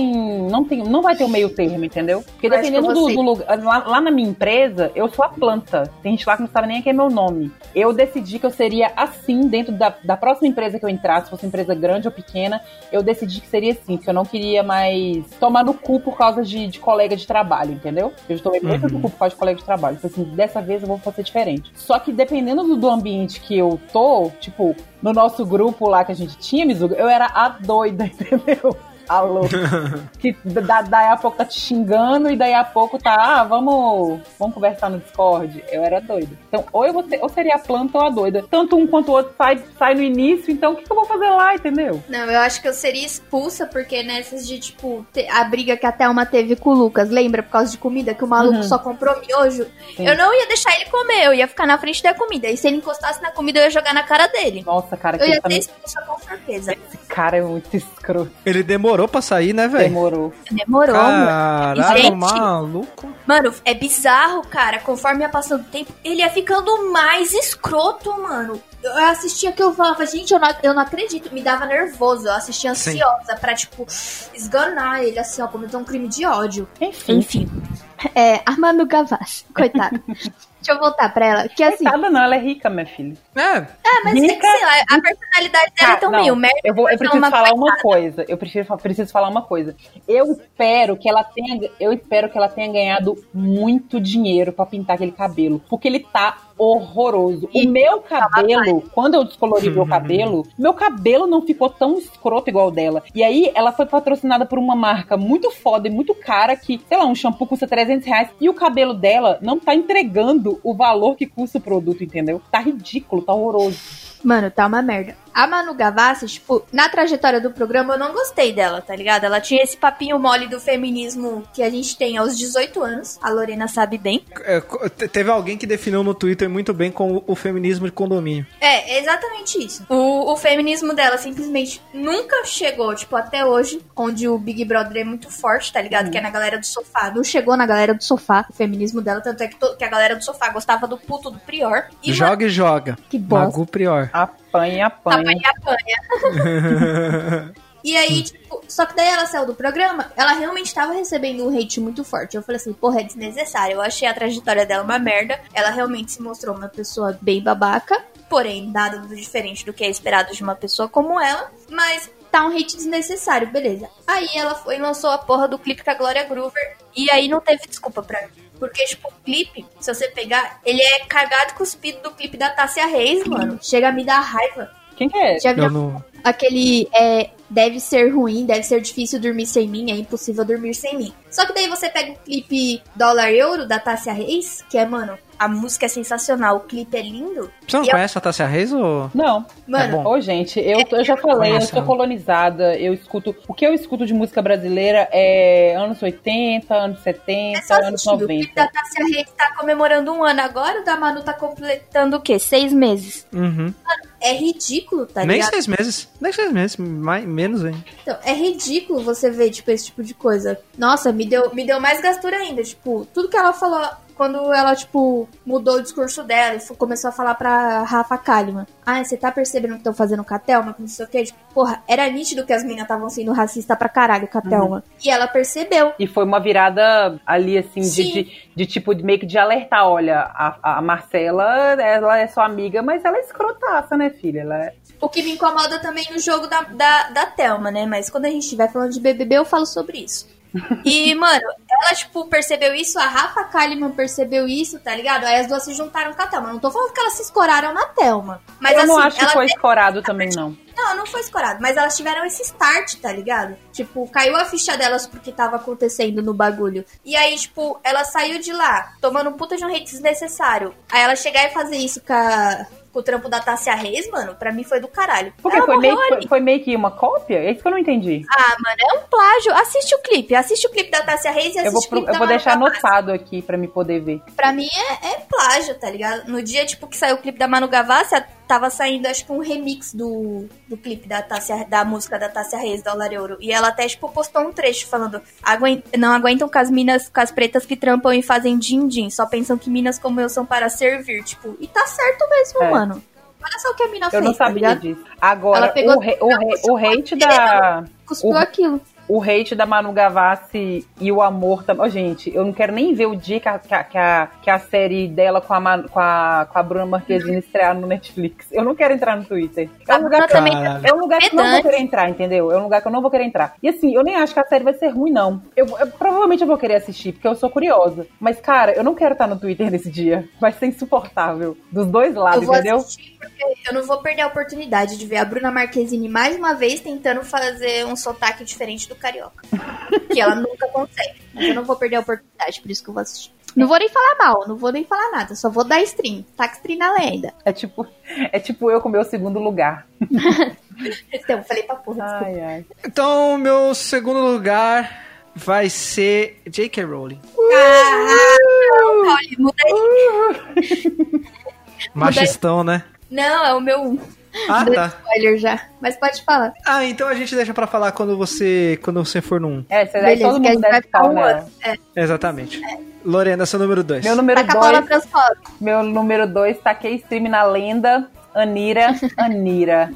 não tem, não vai ter o meio termo, entendeu? Porque que dependendo do, do lugar, lá, lá na minha empresa, eu sou a planta. Tem gente lá que não sabe nem quem é meu nome. Eu decidi que eu seria assim dentro da, da próxima empresa que eu entrasse, se fosse empresa grande ou pequena, eu decidi que seria assim, que eu não queria mais tomar no cu por causa de, de colega de trabalho, entendeu? Eu já tomei muito no cu por causa de colega de trabalho. Falei assim, dessa vez eu vou fazer diferente. Só que dependendo do, do ambiente que eu tô, tipo, no nosso grupo lá que a gente tinha, Mizuga, eu era a doida, entendeu? A louca. que da, daí a pouco tá te xingando e daí a pouco tá, ah, vamos, vamos conversar no Discord. Eu era doida. Então, ou eu vou ou seria a planta ou a doida. Tanto um quanto o outro sai, sai no início, então o que, que eu vou fazer lá, entendeu? Não, eu acho que eu seria expulsa, porque nessas de, tipo, a briga que a Thelma teve com o Lucas, lembra? Por causa de comida, que o maluco Uhum. só comprou miojo. Sim. Eu não ia deixar ele comer, eu ia ficar na frente da comida. E se ele encostasse na comida, eu ia jogar na cara dele. Nossa, cara, Eu que ia ser me- expulsa com certeza. esse cara é muito escroto. Ele demorou demorou pra sair, né, velho? Demorou. Demorou, mano. Caralho, Gente. maluco. Mano, é bizarro, cara. Conforme ia passando o tempo, ele ia ficando mais escroto, mano. Eu assistia que eu falava, gente, eu não, eu não acredito. Me dava nervoso. Eu assistia Sim. ansiosa pra, tipo, esganar ele, assim, ó, cometer um crime de ódio. Enfim. Enfim. É, a Manu Gavassi, coitada. Deixa eu voltar pra ela. Que assim, Coitada não, ela é rica, minha filha. É, é, mas que, rica- sei lá, a personalidade dela é tão não, meio merda. Eu, vou, eu preciso é falar uma coisa. Eu preciso, preciso falar uma coisa. Eu espero que ela tenha, eu espero que ela tenha ganhado muito dinheiro pra pintar aquele cabelo, porque ele tá horroroso. O meu cabelo, quando eu descolori meu cabelo, meu cabelo não ficou tão escroto igual o dela. E aí ela foi patrocinada por uma marca muito foda e muito cara que, sei lá, um shampoo custa 300 reais e o cabelo dela não tá entregando o valor que custa o produto, entendeu? Tá ridículo, tá horroroso. Mano, tá uma merda. A Manu Gavassi, tipo, na trajetória do programa eu não gostei dela, tá ligado? Ela tinha esse papinho mole do feminismo que a gente tem aos 18 anos. A Lorena sabe bem. é, teve alguém que definiu no Twitter muito bem com o feminismo de condomínio. É, é exatamente isso. O, o feminismo dela simplesmente nunca chegou, tipo, até hoje, onde o Big Brother é muito forte, tá ligado? Que é na galera do sofá. Não chegou na galera do sofá, o feminismo dela, tanto é que, que a galera do sofá gostava do puto do Prior. E joga e joga. Que bosta. Magu Prior. Apanha, apanha. Apanha, apanha. E aí, tipo, só que daí ela saiu do programa, ela realmente tava recebendo um hate muito forte. Eu falei assim, porra, é desnecessário. Eu achei a trajetória dela uma merda. Ela realmente se mostrou uma pessoa bem babaca, porém, nada do diferente do que é esperado de uma pessoa como ela. Mas tá um hate desnecessário, beleza. Aí ela foi e lançou a porra do clipe com a Glória Groover. E aí não teve desculpa pra mim. Porque, tipo, o clipe, se você pegar, ele é cagado e cuspido do clipe da Tássia Reis, mano. Chega a me dar raiva. Quem que é? Já viu Eu não. Aquele é deve ser ruim, deve ser difícil dormir sem mim, é impossível dormir sem mim. Só que daí você pega o clipe Dólar Euro da Tássia Reis, que é, mano, a música é sensacional, o clipe é lindo. Você não E eu- conhece a Tássia Reis ou. Não. Mano, É. Ô, gente, eu, eu já falei, eu Conhece sou colonizada, eu escuto. O que eu escuto de música brasileira é anos 80, anos 70, é anos assistir. O clipe 90. da Tássia Reis tá comemorando um ano agora, o da Manu tá completando o quê? Seis meses. Uhum. É ridículo, tá Nem ligado? seis meses. Nem seis meses. Mais, menos ainda. Então, é ridículo você ver, tipo, esse tipo de coisa. Nossa, me deu, me deu mais gastura ainda. Tipo, tudo que ela falou quando ela, tipo, mudou o discurso dela e começou a falar pra Rafa Kalimann. Ah, você tá percebendo que estão fazendo com a Thelma? Que não sei o quê. Tipo, porra, era nítido que as meninas estavam sendo racistas pra caralho com a Thelma. E ela percebeu. E foi uma virada ali, assim, de, de, de tipo, de meio que de alertar. Olha, a, a Marcela, ela é sua amiga, mas ela é escrotaça, né, filha? Ela é... O que me incomoda também no jogo da, da, da Thelma, né? Mas quando a gente estiver falando de BBB, eu falo sobre isso. E, mano, ela, tipo, percebeu isso, a Rafa Kalimann percebeu isso, tá ligado? Aí as duas se juntaram com a Thelma. Não tô falando que elas se escoraram na Thelma. Mas eu assim, não acho que foi escorado também, não. Não, não foi escorado, mas elas tiveram esse start, tá ligado? Tipo, caiu a ficha delas porque tava acontecendo no bagulho. E aí, tipo, ela saiu de lá, tomando um puta de um hate desnecessário. Aí ela chegar e fazer isso com, a- com o trampo da Tássia Reis, mano, pra mim foi do caralho. Porque Ela foi meio, foi, foi meio que uma cópia? É isso que eu não entendi. Ah, mano, é um plágio. Assiste o clipe. Assiste o clipe da Tássia Reis e assiste Eu vou, o clipe eu da vou Manu deixar Gavassi. anotado aqui pra me poder ver. Pra mim é, é plágio, tá ligado? No dia, tipo, que saiu o clipe da Manu Gavassi, tava saindo, acho que um remix do, do clipe da Tássia, da música da Tássia Reis, Dólar Euro. E ela até, tipo, postou um trecho falando "Aguen- não aguentam com as minas, com as pretas que trampam e fazem din-din, só pensam que minas como eu são para servir, tipo, e tá certo mesmo, É. mano. Olha só o que a mina Eu fez, não tá sabia ligado? disso. Agora, Ela pegou- o, re- o, re- o hate da. Cuspiu o- aquilo. O hate da Manu Gavassi e o amor também. Ô, gente, eu não quero nem ver o dia que a, que a, que a, que série dela com a, Manu- com, a, com a Bruna Marquezine estrear no Netflix. Eu não quero entrar no Twitter. É um lugar, também Caralho. é um lugar que eu não vou querer entrar, entendeu? É um lugar que eu não vou querer entrar. E assim, eu nem acho que a série vai ser ruim, não. Eu, eu- provavelmente eu vou querer assistir, porque eu sou curiosa. Mas, cara, eu não quero estar no Twitter nesse dia. Vai ser insuportável. Dos dois lados, Eu vou entendeu? assistir porque eu não vou perder a oportunidade de ver a Bruna Marquezine mais uma vez tentando fazer um sotaque diferente do carioca. que ela nunca consegue. Mas eu não vou perder a oportunidade, por isso que eu vou assistir. Não vou nem falar mal, não vou nem falar nada, só vou dar stream. Taca stream na lenda. É tipo, é tipo eu com meu segundo lugar. Então, falei pra porra. Ai, ai. Então, meu segundo lugar vai ser J.K. Rowling. Ah, muda aí. Machistão, né? Não, é o meu um. Ah, Deu tá. spoiler já. Mas pode falar. Ah, então a gente deixa pra falar quando você, quando você for 1. É, você daí todo mundo deve um né? É. Exatamente. Lorena, seu número 2. Meu número Taca a bola 2, transfobe. meu número dois, taquei stream na lenda, Anira, Anira.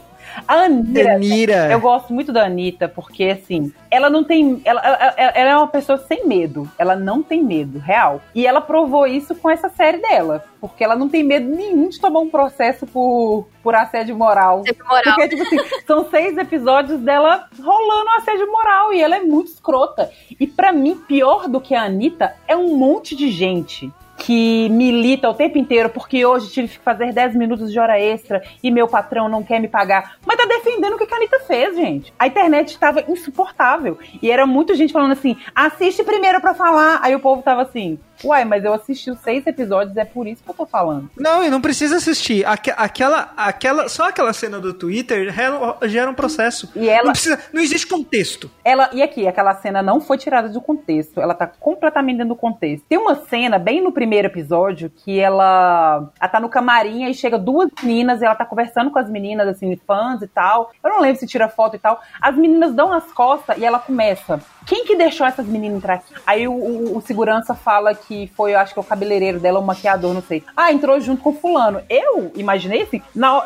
A Anira, Anira. eu gosto muito da Anitta, porque assim, ela não tem. Ela, ela, ela é uma pessoa sem medo. Ela não tem medo, real. E ela provou isso com essa série dela. Porque ela não tem medo nenhum de tomar um processo por, por assédio moral. Assédio moral. Porque, tipo assim, são seis episódios dela rolando assédio moral e ela é muito escrota. E pra mim, pior do que a Anitta é um monte de gente que milita o tempo inteiro porque hoje tive que fazer 10 minutos de hora extra e meu patrão não quer me pagar. Mas tá defendendo o que a Anitta fez, gente. A internet tava insuportável. E era muita gente falando assim: assiste primeiro pra falar. Aí o povo tava assim. Uai, mas eu assisti os seis episódios, é por isso que eu tô falando. Não, e não precisa assistir. Aque- aquela, aquela, só aquela cena do Twitter gera, gera um processo. E ela- Não, precisa, não existe contexto. Ela, e aqui, aquela cena não foi tirada do contexto, ela tá completamente dentro do contexto. Tem uma cena, bem no primeiro episódio, que ela, ela tá no camarim e chega duas meninas e ela tá conversando com as meninas, assim, fãs e tal. Eu não lembro se tira foto e tal. As meninas dão as costas e ela começa. Quem que deixou essas meninas entrar aqui? Aí o, o- o segurança fala que foi, eu acho que é o cabeleireiro dela, o maquiador, não sei. Ah, entrou junto com fulano. Eu imaginei assim, na, ho-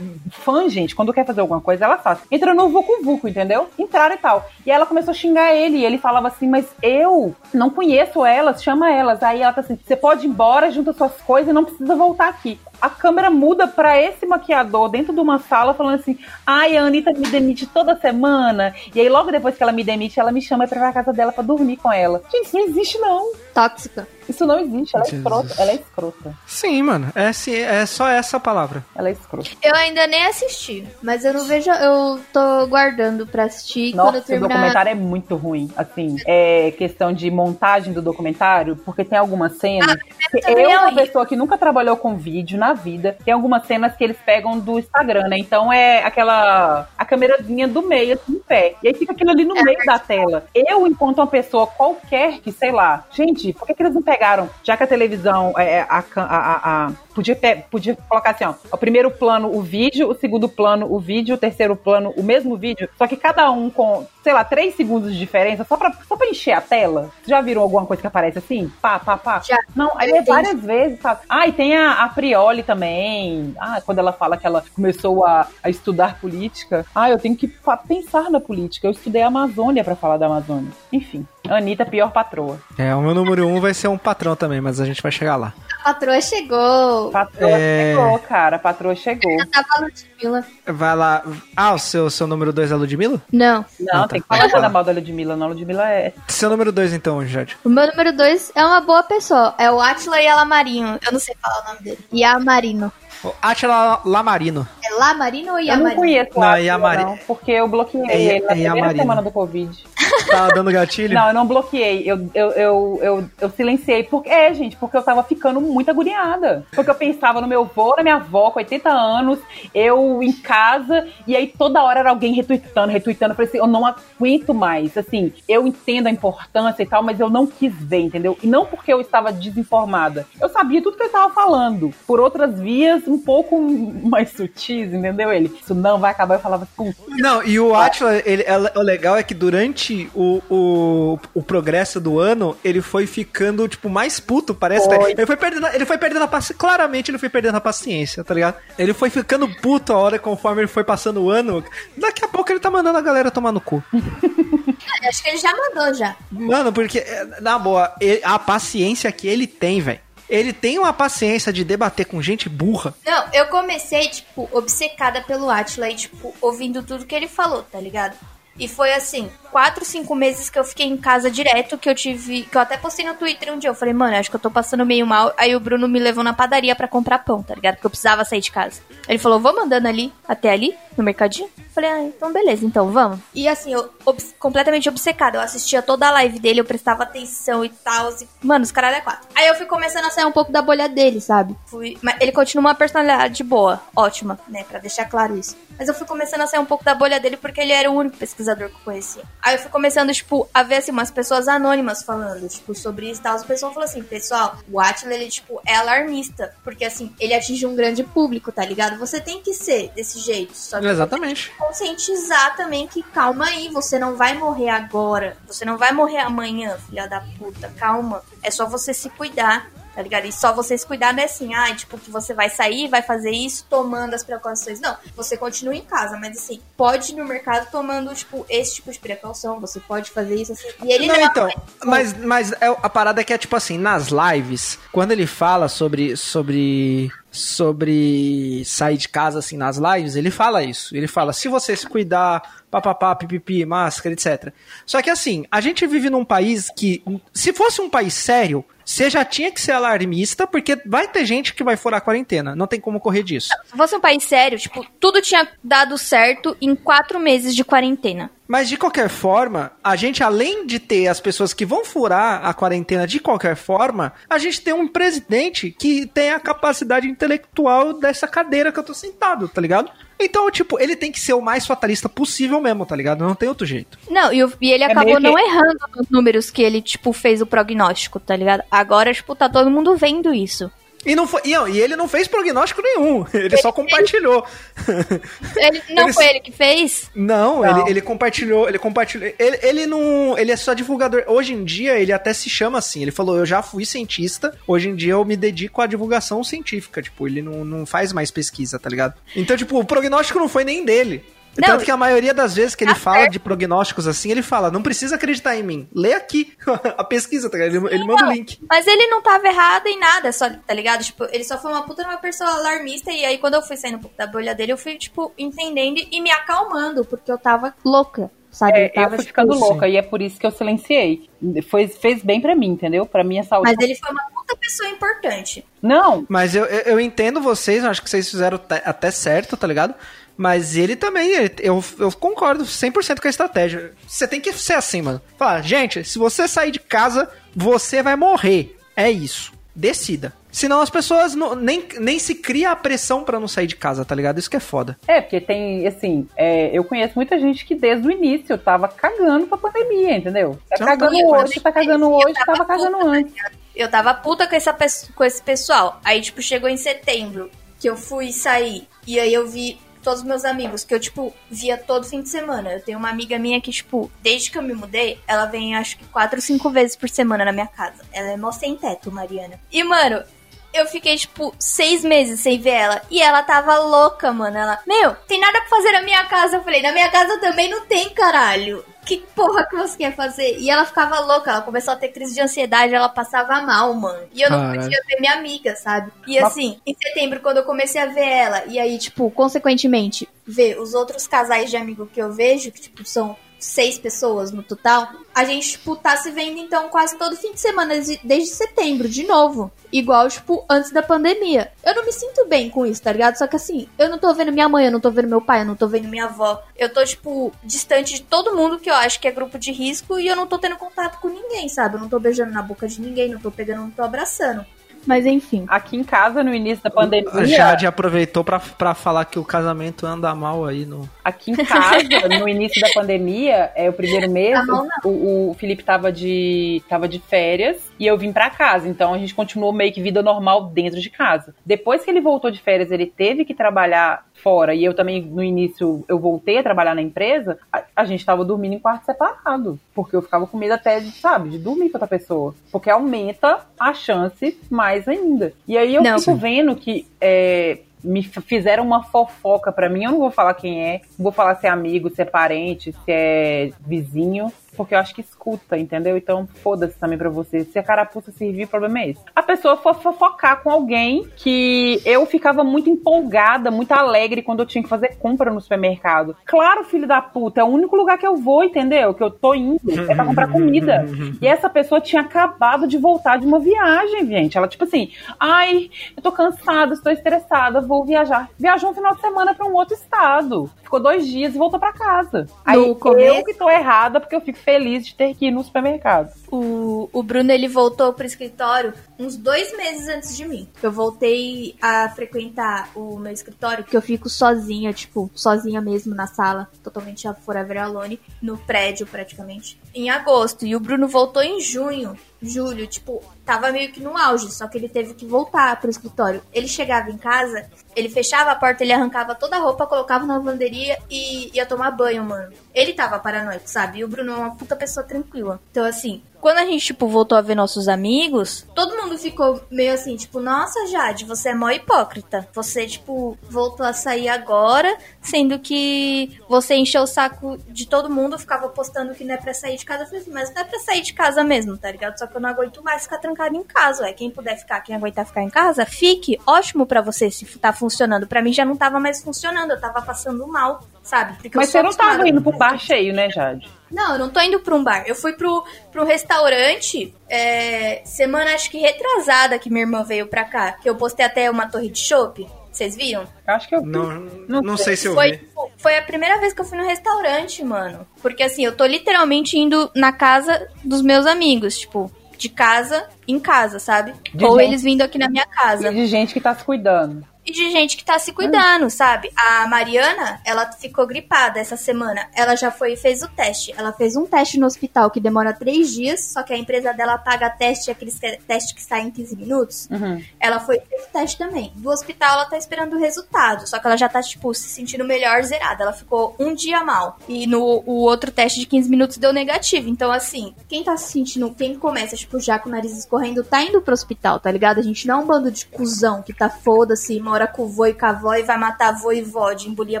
fã, gente, quando quer fazer alguma coisa, ela faz. Entra no Vucu Vucu, entendeu? Entraram e tal. E ela começou a xingar ele, e ele falava assim, mas eu não conheço elas, chama elas. Aí ela tá assim, você pode ir embora, junta suas coisas e não precisa voltar aqui. A câmera muda pra esse maquiador dentro de uma sala falando assim: ai, a Anitta me demite toda semana. E aí, logo depois que ela me demite, ela me chama pra ir pra casa dela pra dormir com ela. Gente, isso não existe, não. Tóxica. Isso não existe. Ela é Jesus. escrota. Ela é escrota. Sim, mano. É, sim, é só essa palavra. Ela é escrota. Eu ainda nem assisti, mas eu não vejo. Eu tô guardando pra assistir quando eu Nossa, o terminar. documentário é muito ruim. Assim, é questão de montagem do documentário, porque tem algumas cenas. também eu, é uma pessoa que nunca trabalhou com vídeo na vida, tem algumas cenas que eles pegam do Instagram, né? Então é aquela. a câmerazinha do meio, assim, em pé. E aí fica aquilo ali no É meio da tela. Eu, enquanto uma pessoa qualquer que, sei lá, gente, por que, que eles não pegaram? Já que a televisão, é, a, a, a- a- podia, podia colocar assim, ó, o primeiro plano o vídeo, o segundo plano o vídeo, o terceiro plano o mesmo vídeo, só que cada um com, sei lá, três segundos de diferença, só pra, só pra encher a tela. Vocês já viram alguma coisa que aparece assim? Pá, pá, pá? Já. Não, aí é várias vezes, sabe? Ah, e tem a, a Prioli também. Ah, quando ela fala que ela começou a, a estudar política. Ah, eu tenho que pensar na política. Eu estudei a Amazônia pra falar da Amazônia. Enfim, Anitta, pior patroa. É, o meu número 1 um vai ser um patrão também, mas a gente vai chegar lá. A patroa chegou. Patroa É. chegou, cara. A patroa chegou. Eu tava a Ludmilla. Vai lá. Ah, o seu, seu número 2 é a Ludmilla? Não. Não, tá. tem que falar nada mal da Ludmilla, não. Ludmilla é. Seu número 2 então, Jade. O meu número 2 é uma boa pessoa. É o Atila Yamamarino. Eu não sei falar o nome dele. Yamarino. O Atila Lamarino. É Lamarino ou Eu não Yamarino? conheço o Não, Atila, Yamari- não, porque eu bloqueei É- ele na é primeira Yamarino. semana do Covid. Tá dando gatilho? Não, eu não bloqueei. Eu, eu, eu, eu, eu silenciei. Porque, é, gente, porque eu tava ficando muito agoniada. Porque eu pensava no meu avô, na minha avó, com 80 anos, eu em casa, e aí toda hora era alguém retweetando, retweetando. Eu falei assim, eu não aguento mais. Assim, eu entendo a importância e tal, mas eu não quis ver, entendeu? E não porque eu estava desinformada. Eu sabia tudo que ele estava falando. Por outras vias, um pouco mais sutis, entendeu? Ele, isso não vai acabar. Eu falava, putz, Não, e o Atila, ele, é- o legal é que durante o, o, o progresso do ano, ele foi ficando, tipo, mais puto, parece. Foi. Ele foi perdendo, ele foi perdendo a paciência. Claramente ele foi perdendo a paciência, tá ligado? Ele foi ficando puto a hora conforme ele foi passando o ano. Daqui a pouco ele tá mandando a galera tomar no cu. Acho que ele já mandou já. Mano, porque, é, na boa, ele- a paciência que ele tem, velho. Ele tem uma paciência de debater com gente burra. Não, eu comecei, tipo, obcecada pelo Atila e, tipo, ouvindo tudo que ele falou, tá ligado? E foi assim, quatro, cinco meses que eu fiquei em casa direto, que eu tive. Que eu até postei no Twitter um dia. Eu falei, mano, acho que eu tô passando meio mal. Aí o Bruno me levou na padaria pra comprar pão, tá ligado? Porque eu precisava sair de casa. Ele falou, vamos andando ali, até ali. No mercadinho. Falei, ah, então beleza, então vamos. E assim, eu completamente obcecada. Eu assistia toda a live dele, eu prestava atenção e tal. E, mano, os caras é quatro. Aí eu fui começando a sair um pouco da bolha dele, sabe? Fui, mas ele continua uma personalidade boa, ótima, né? Pra deixar claro isso. Mas eu fui começando a sair um pouco da bolha dele porque ele era o único pesquisador que eu conhecia. Aí eu fui começando, tipo, a ver assim, umas pessoas anônimas falando, tipo, sobre isso e tal. As pessoas falaram assim, pessoal, o Atila, ele, tipo, é alarmista. Porque assim, ele atinge um grande público, tá ligado? Você tem que ser desse jeito. Só que Exatamente. conscientizar também que calma aí, você não vai morrer agora, você não vai morrer amanhã, filha da puta, calma. É só você se cuidar, tá ligado? E só você se cuidar não é assim, ah, tipo, que você vai sair, vai fazer isso tomando as precauções. Não, você continua em casa, mas assim, pode ir no mercado tomando, tipo, esse tipo de precaução, você pode fazer isso assim. E ele não, não, então, mas, mas é, a parada é que é tipo assim, nas lives, quando ele fala sobre sobre sobre sair de casa assim nas lives, ele fala isso. Ele fala: "Se você se cuidar, papapá, pipipi, máscara, etc". Só que assim, a gente vive num país que se fosse um país sério, você já tinha que ser alarmista, porque vai ter gente que vai furar a quarentena. Não tem como correr disso. Se fosse um país sério, tipo, tudo tinha dado certo em quatro meses de quarentena. Mas de qualquer forma, a gente, além de ter as pessoas que vão furar a quarentena de qualquer forma, a gente tem um presidente que tem a capacidade intelectual dessa cadeira que eu tô sentado, tá ligado? Então, tipo, ele tem que ser o mais fatalista possível mesmo, tá ligado? Não tem outro jeito. Não, e, o- e ele É acabou meio que- não errando nos números que ele, tipo, fez o prognóstico, tá ligado? Agora, tipo, tá todo mundo vendo isso. E, não foi, e, e ele não fez prognóstico nenhum, ele só compartilhou. Ele, não Ele- foi ele que fez? Não, Não. Ele, ele compartilhou, ele compartilhou. Ele, ele não. Ele é só divulgador. Hoje em dia, ele até se chama assim. Ele falou: Eu já fui cientista, hoje em dia eu me dedico à divulgação científica. Tipo, ele não, não faz mais pesquisa, tá ligado? Então, tipo, o prognóstico não foi nem dele. Não, Tanto que a maioria das vezes que ele tá fala certo. de prognósticos assim, ele fala: Não precisa acreditar em mim. Lê aqui a pesquisa, tá ligado? Ele, ele manda o Não, link. Mas ele não tava errado em nada, só, tá ligado? Tipo, ele só foi uma puta uma pessoa alarmista. E aí, quando eu fui saindo um pouco da bolha dele, eu fui, tipo, entendendo e me acalmando, porque eu tava louca, sabe? É, eu tava, eu fui tipo, ficando louca e é por isso que eu silenciei. Foi, fez bem pra mim, entendeu? Pra minha saúde. Mas ele foi uma puta pessoa importante. Não, Mas eu, eu, eu entendo vocês, eu acho que vocês fizeram até certo, tá ligado? Mas ele também, ele- eu, eu concordo 100% com a estratégia. Você tem que ser assim, mano. Fala, gente, se você sair de casa, você vai morrer. É isso. Decida. Senão as pessoas não- nem, nem se cria a pressão pra não sair de casa, tá ligado? Isso que é foda. É, porque tem, assim, é, eu conheço muita gente que desde o início tava cagando pra pandemia, entendeu? Tá cagando eu hoje, tá cagando hoje, tava tava cagando puta, antes. Eu tava puta com, essa, com esse pessoal. Aí, tipo, chegou em setembro, que eu fui sair. E aí eu vi todos os meus amigos, que eu, tipo, via todo fim de semana. Eu tenho uma amiga minha que, tipo, desde que eu me mudei, ela vem, acho que, quatro cinco vezes por semana na minha casa. Ela é mó sem teto, Mariana. E, mano, eu fiquei, tipo, seis meses sem ver ela. E ela tava louca, mano. Ela, meu, tem nada pra fazer na minha casa. Eu falei, na minha casa também não tem, caralho. Que porra que você quer fazer? E ela ficava louca, ela começou a ter crise de ansiedade, ela passava mal, mano. E eu não Caralho. podia ver minha amiga, sabe? E assim, em setembro, quando eu comecei a ver ela, e aí, tipo, consequentemente, ver os outros casais de amigo que eu vejo, que, tipo, são seis pessoas no total, a gente, tipo, tá se vendo, então, quase todo fim de semana, desde, setembro, de novo. Igual, tipo, antes da pandemia. Eu não me sinto bem com isso, tá ligado? Só que assim, eu não tô vendo minha mãe, eu não tô vendo meu pai, eu não tô vendo minha avó. Eu tô, tipo, distante de todo mundo que eu acho que é grupo de risco e eu não tô tendo contato com ninguém, sabe? Eu não tô beijando na boca de ninguém, não tô pegando, não tô abraçando. Mas enfim. Aqui em casa, no início da A pandemia, Jade aproveitou pra, pra falar que o casamento anda mal aí no. aqui em casa, no início da pandemia, é o primeiro mês, Tá não. o, o Felipe tava de, tava de férias e eu vim pra casa. Então a gente continuou meio que vida normal dentro de casa. Depois que ele voltou de férias, ele teve que trabalhar fora e eu também, no início, eu voltei a trabalhar na empresa, a, a gente tava dormindo em quarto separado. Porque eu ficava com medo até de, sabe, de dormir com outra pessoa. Porque aumenta a chance mais ainda. E aí eu Não. fico vendo que é, me fizeram uma fofoca pra mim. Eu não vou falar quem é, vou falar se é amigo, se é parente, se é vizinho. Porque eu acho que escuta, entendeu? Então foda-se também pra você. Se a carapuça servir, o problema é esse. A pessoa for fofocar com alguém que eu ficava muito empolgada, muito alegre quando eu tinha que fazer compra no supermercado. Claro, filho da puta, é o único lugar que eu vou, entendeu? Que eu tô indo, é pra comprar comida. E essa pessoa tinha acabado de voltar de uma viagem, gente. Ela, tipo assim, ai, eu tô cansada, estou estressada, vou viajar. Viajou um final de semana pra um outro estado. Ficou dois dias e voltou pra casa. Aí eu começo- que tô errada porque eu fico feliz de ter que ir no supermercado. O, o Bruno, ele voltou pro escritório uns dois meses antes de mim. Eu voltei a frequentar o meu escritório, que eu fico sozinha, tipo, sozinha mesmo na sala, totalmente a forever alone, no prédio praticamente, em agosto. E o Bruno voltou em junho, julho, tipo, tava meio que no auge, só que ele teve que voltar pro escritório. Ele chegava em casa, ele fechava a porta, ele arrancava toda a roupa, colocava na lavanderia e ia tomar banho, mano. Ele tava paranoico, sabe? E o Bruno é uma puta pessoa tranquila. Então, assim, quando a gente, tipo, voltou a ver nossos amigos, todo mundo ficou meio assim, tipo, nossa, Jade, você é mó hipócrita. Você, tipo, voltou a sair agora, sendo que você encheu o saco de todo mundo, ficava postando que não é pra sair de casa. Eu falei assim, mas não é pra sair de casa mesmo, tá ligado? Só que eu não aguento mais ficar trancado em casa, ué. Quem puder ficar, quem aguentar ficar em casa, fique. Ótimo pra você se tá funcionando. Pra mim já não tava mais funcionando, eu tava passando mal, sabe? Porque eu Mas você não tava indo com pro bar cheio, né, Jade? não, eu não tô indo pra um bar. Eu fui pro, pro restaurante é, semana, acho que retrasada, que minha irmã veio pra cá. Que eu postei até uma torre de chopp. Vocês viram? Acho que eu Não, Não não, sei. se eu Foi, vi. foi a primeira vez que eu fui no restaurante, mano. Porque assim, eu tô literalmente indo na casa dos meus amigos, tipo, de casa em casa, sabe? De Ou gente. eles vindo aqui na minha casa. E de gente que tá se cuidando. E de gente que tá se cuidando, sabe? A Mariana, ela ficou gripada essa semana. Ela já foi e fez o teste. Ela fez um teste no hospital que demora três dias, só que a empresa dela paga teste, aqueles te- teste que sai em 15 minutos. Uhum. Ela foi e fez o teste também. Do hospital, ela tá esperando o resultado. Só que ela já tá, tipo, se sentindo melhor, zerada. Ela ficou um dia mal. E no o outro teste de 15 minutos deu negativo. Então, assim, quem tá se sentindo, quem começa, tipo, já com o nariz escorrendo, tá indo pro hospital, tá ligado? A gente não é um bando de cuzão que tá foda-se, mora com o vô e com a avó e vai matar vô e vó de embolia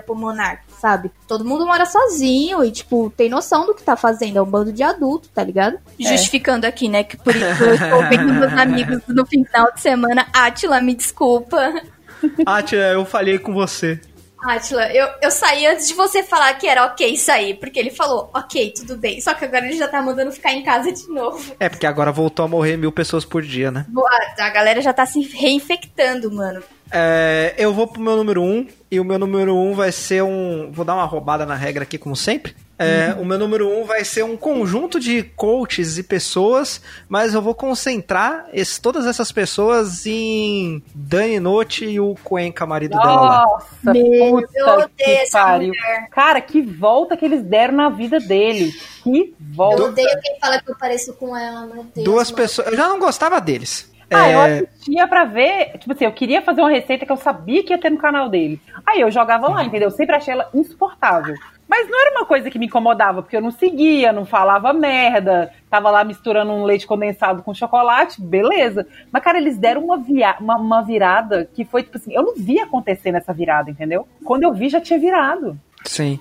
pulmonar, sabe? Todo mundo mora sozinho e, tipo, tem noção do que tá fazendo. É um bando de adulto, tá ligado? Justificando aqui, né, que por isso eu estou vendo meus amigos no final de semana. Atila, me desculpa. Tia, eu falhei com você. Atila, eu, eu saí antes de você falar que era ok sair, porque ele falou, ok, tudo bem. Só que agora ele já tá mandando ficar em casa de novo. É, porque agora voltou a morrer mil pessoas por dia, né? Boa, A galera já tá se reinfectando, mano. É, eu vou pro meu número 1 um, e o meu número 1 um vai ser um. Vou dar uma roubada na regra aqui, como sempre. É, O meu número 1 um vai ser um conjunto de coaches e pessoas, mas eu vou concentrar esse- todas essas pessoas em Dani Note e o Cuenca, marido dela lá. Nossa, Meu, puta eu odeio que essa pariu. mulher. Cara, que volta que eles deram na vida dele. Que Eu volta. odeio quem fala que eu pareço com ela, meu Deus. Duas mano. pessoas. Eu já não gostava deles. Ah, eu É, assistia pra ver. Tipo assim, eu queria fazer uma receita que eu sabia que ia ter no canal dele. Aí eu jogava lá, entendeu? Eu sempre achei ela insuportável. Mas não era uma coisa que me incomodava, porque eu não seguia, não falava merda, tava lá misturando um leite condensado com chocolate, beleza. Mas, cara, eles deram uma, via uma, uma virada que foi, tipo assim, eu não vi acontecer nessa virada, entendeu? Quando eu vi, já tinha virado. Sim.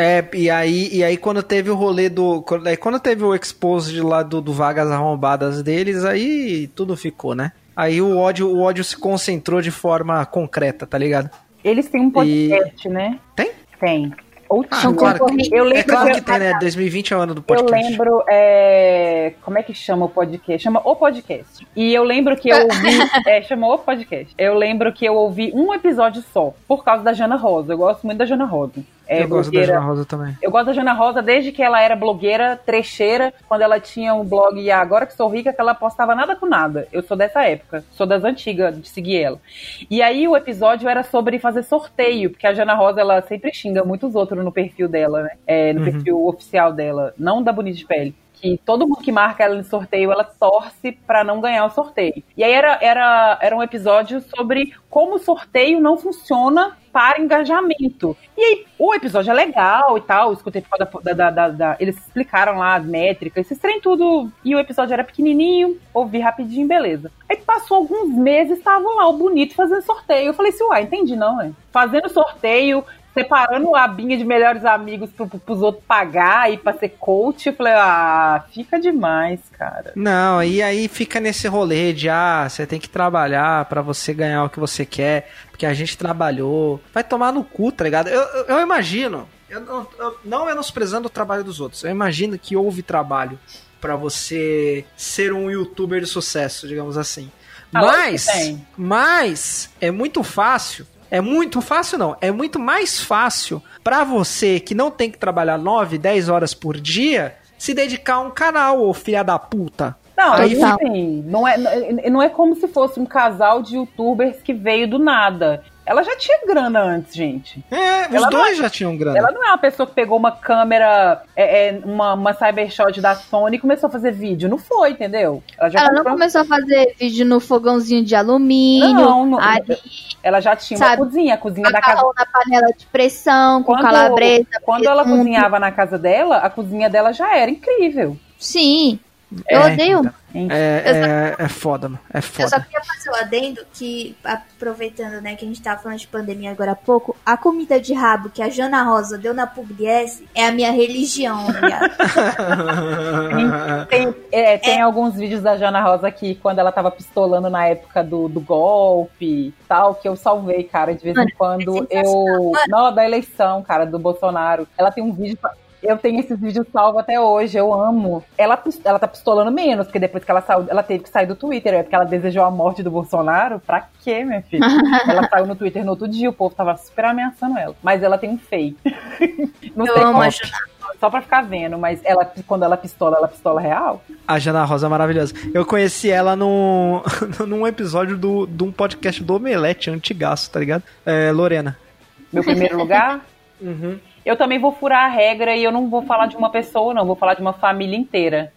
É, e aí, e aí quando teve o rolê do. Quando, aí quando teve o expose de lá do, do Vagas Arrombadas deles, aí tudo ficou, né? Aí o ódio, o ódio se concentrou de forma concreta, tá ligado? Eles têm um podcast, né? Tem? Tem. Ou Ah, tinha. claro que, eu é lembro claro que tem, né? 2020 é o ano do Eu podcast. lembro, é, como é que chama o podcast? Chama o podcast. E eu lembro que eu ouvi, é, chamou o podcast. Eu lembro que eu ouvi um episódio só, por causa da Jana Rosa. Eu gosto muito da Jana Rosa. É, eu gosto da Jana Rosa também. Eu gosto da Jana Rosa desde que ela era blogueira, trecheira, quando ela tinha um blog e agora que sou rica, que ela postava nada com nada. Eu sou dessa época, sou das antigas de seguir ela. E aí o episódio era sobre fazer sorteio, porque a Jana Rosa ela sempre xinga muitos outros no perfil dela, né? É, no perfil oficial dela, não da Bonita de Pele. Que todo mundo que marca ela em sorteio, ela torce pra não ganhar o sorteio. E aí era, era, era um episódio sobre como o sorteio não funciona para engajamento. E aí, o episódio é legal e tal, escutei da, da- da- da- Eles explicaram lá as métricas, esses trem tudo. E o episódio era pequenininho, ouvi rapidinho, beleza. Aí passou alguns meses, estavam lá o bonito fazendo sorteio. Eu falei assim, uai, entendi não, é. Fazendo sorteio, separando a abinha de melhores amigos pro, pros outros pagar e pra ser coach. Eu falei, ah, fica demais, cara. Não, e aí fica nesse rolê de ah, você tem que trabalhar pra você ganhar o que você quer, porque a gente trabalhou. Vai tomar no cu, tá ligado? Eu, eu, eu imagino, eu, não- eu, não menosprezando o trabalho dos outros, eu imagino que houve trabalho pra você ser um youtuber de sucesso, digamos assim. Ah, Mas, mas é muito fácil. É muito fácil não, é muito mais fácil pra você que não tem que trabalhar 9, 10 horas por dia se dedicar a um canal, ô filha da puta. Não, Aí aí assim, não é, não é como se fosse um casal de youtubers que veio do nada. Ela já tinha grana antes, gente. É, os Ela não dois já tinham grana. Ela não é uma pessoa que pegou uma câmera, é, é, uma, uma cybershot da Sony e começou a fazer vídeo. Não foi, entendeu? Ela já Ela não começou a fazer vídeo no fogãozinho de alumínio, Não, não. aí Ela já tinha Sabe, uma cozinha, a cozinha da casa. na panela de pressão, com calabresa. quando ela cozinhava na casa dela, a cozinha dela já era incrível. Sim. Eu É, odeio. então. É, é, é foda, mano. É Eu só foda. queria fazer o adendo que, aproveitando, né, que a gente tava falando de pandemia agora há pouco, a comida de rabo que a Jana Rosa deu na Pugliese é a minha religião, viado. Tem, é, tem alguns vídeos da Jana Rosa aqui, quando ela tava pistolando na época do, do golpe e tal, que eu salvei, cara. De vez em Mano, quando é eu. Não, da eleição, cara, do Bolsonaro. Ela tem um vídeo. Eu tenho esses vídeos salvos até hoje, eu amo. Ela, ela tá pistolando menos, porque depois que ela saiu, ela teve que sair do Twitter, é porque ela desejou a morte do Bolsonaro. Pra quê, minha filha? ela saiu no Twitter no outro dia, o povo tava super ameaçando ela. Mas ela tem um fake. Não Eu sei amo qual- a Jana. Só pra ficar vendo, mas ela, quando ela pistola, ela pistola real. A Jana Rosa é maravilhosa. Eu conheci ela num, num episódio do, de um podcast do Omelete, antigaço, tá ligado? É, Lorena. Meu primeiro lugar. Uhum. Eu também vou furar a regra e eu não vou falar de uma pessoa, não. Vou falar de uma família inteira.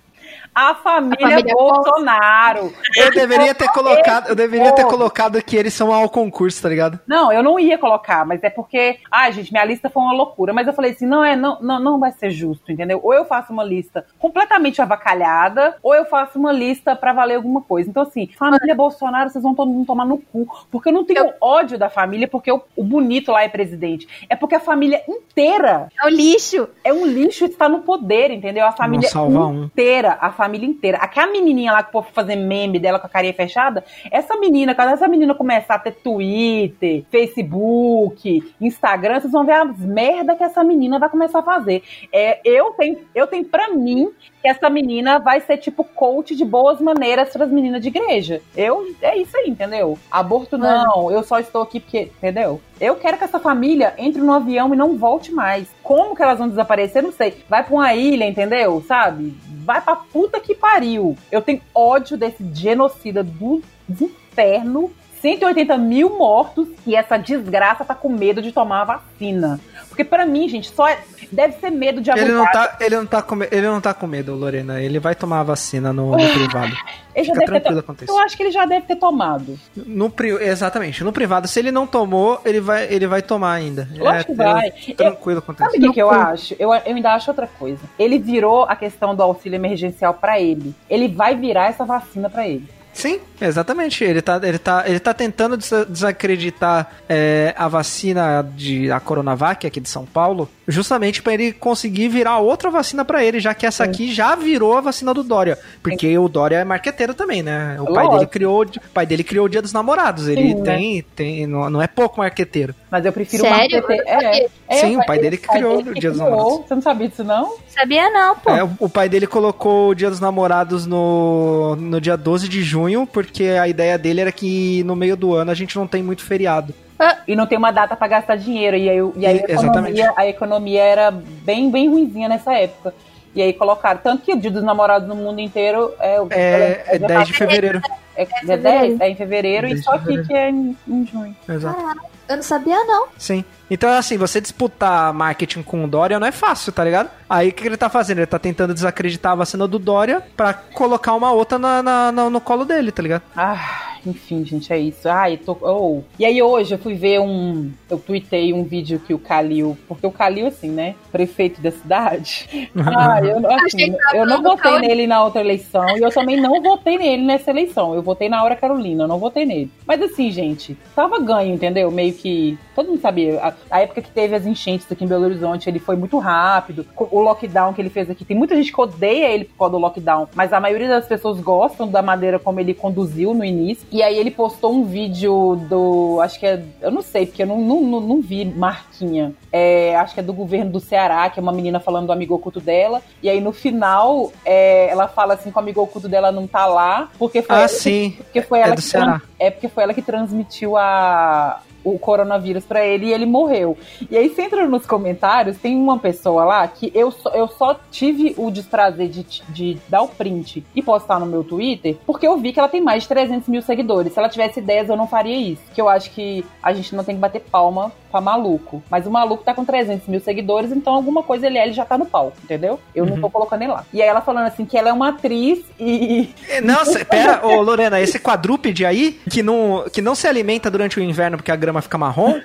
A família, família Bolsonaro. Eu deveria ter colocado, eu deveria ter Pô. colocado que eles são ao concurso, tá ligado? Não, eu não ia colocar, mas é porque, ai, gente, minha lista foi uma loucura. Mas eu falei assim, não é, não, não, não vai ser justo, entendeu? Ou eu faço uma lista completamente avacalhada, ou eu faço uma lista pra valer alguma coisa. Então, assim, família Bolsonaro, vocês vão todo mundo tomar no cu. Porque eu não tenho ódio da família, porque o, o bonito lá é presidente. É porque a família inteira É o lixo. é um lixo está no poder, entendeu? A família um. inteira, a família inteira. Aquela menininha lá que o povo fazer meme dela com a carinha fechada, essa menina, quando essa menina começar a ter Twitter, Facebook, Instagram, vocês vão ver as merda que essa menina vai começar a fazer. É, eu tenho, eu tenho para mim que essa menina vai ser tipo coach de boas maneiras para as meninas de igreja. Eu é isso aí, entendeu? Aborto não, eu só estou aqui porque, entendeu? Eu quero que essa família entre no avião e não volte mais. Como que elas vão desaparecer? Não sei. Vai pra uma ilha, entendeu? Sabe? Vai pra puta que pariu. Eu tenho ódio desse genocida do inferno. 180 mil mortos e essa desgraça tá com medo de tomar a vacina. Porque pra mim, gente, só é- deve ser medo de Ele não, tá, ele, não tá com, ele não tá com medo, Lorena. Ele vai tomar a vacina no, no privado. Ele já Fica deve ter. Eu acho que ele já deve ter tomado. No, exatamente, no privado. Se ele não tomou, ele vai, ele vai tomar ainda. Eu acho que é, vai. eu- Tranquilo a Sabe o que, que eu acho? Eu, eu ainda acho outra coisa. Ele virou a questão do auxílio emergencial pra ele. Ele vai virar essa vacina pra ele. Sim, exatamente. Ele tá, ele tá, ele tá tentando des- desacreditar é, a vacina de a Coronavac aqui de São Paulo, justamente pra ele conseguir virar outra vacina pra ele, já que essa aqui já virou a vacina do Dória, porque o Dória é marqueteiro também, né? O pai dele criou, o pai dele criou o Dia dos Namorados. Ele Sim, né? tem, tem, não, não é pouco marqueteiro. Mas eu prefiro Sério? o não sabia. É, é, Sim, o pai dele que criou o Dia dos. Namorados. Você não sabia disso, não? Sabia não, pô. É, o- pai dele colocou o Dia dos Namorados no, no dia 12 de junho, porque a ideia dele era que no meio do ano a gente não tem muito feriado. E não tem uma data pra gastar dinheiro. E aí, e aí a, Exatamente. economia, a economia era bem, bem ruimzinha nessa época. E aí colocaram. Tanto que o Dia dos Namorados no mundo inteiro é, o- É, é dia 10 de fevereiro. É, é 10, é em fevereiro, 10 e só aqui que é em, em junho. Exato. Eu não sabia não. Sim. Então, assim, você disputar marketing com o Dória não é fácil, tá ligado? Aí o que ele tá fazendo? Ele tá tentando desacreditar a vacina do Dória pra colocar uma outra na, na- na- no colo dele, tá ligado? Ai, enfim, gente, é isso. Ai, tô. Oh. E aí hoje eu fui ver um. Eu tuitei um vídeo que o Calil. Porque o Calil, assim, né? Prefeito da cidade. Ah, eu, assim, eu não votei nele na outra eleição e eu também não votei nele nessa eleição. Eu votei na hora Carolina, eu não votei nele. Mas assim, gente, tava ganho, entendeu? Meio que. Todo mundo sabia. A, a época que teve as enchentes aqui em Belo Horizonte, ele foi muito rápido. O lockdown que ele fez aqui. Tem muita gente que odeia ele por causa do lockdown, mas a maioria das pessoas gostam da maneira como ele conduziu no início. E aí ele postou um vídeo do. Acho que é. Eu não sei, porque eu não, não, não, vi marquinha. É, acho que é do governo do Ceará, que é uma menina falando do amigo oculto dela. E aí no final, é, ela fala assim que o amigo oculto dela não tá lá, porque foi Ah, ela, sim. porque foi É ela do que Ceará. é porque foi ela que transmitiu a o coronavírus pra ele e ele morreu. E aí você entra nos comentários, tem uma pessoa lá que eu só, eu só tive o desprazer de, de dar o print e postar no meu Twitter, porque eu vi que ela tem mais de 300 mil seguidores. Se ela tivesse 10, eu não faria isso. Que eu acho que a gente não tem que bater palma pra maluco. Mas o maluco tá com 300 mil seguidores, então alguma coisa ele é, ele já tá no palco, entendeu? Eu não tô colocando ele lá. E aí ela falando assim que ela é uma atriz e Nossa, pera, ô Lorena, esse quadrúpede aí, que não, que não se alimenta durante o inverno porque a grama fica marrom,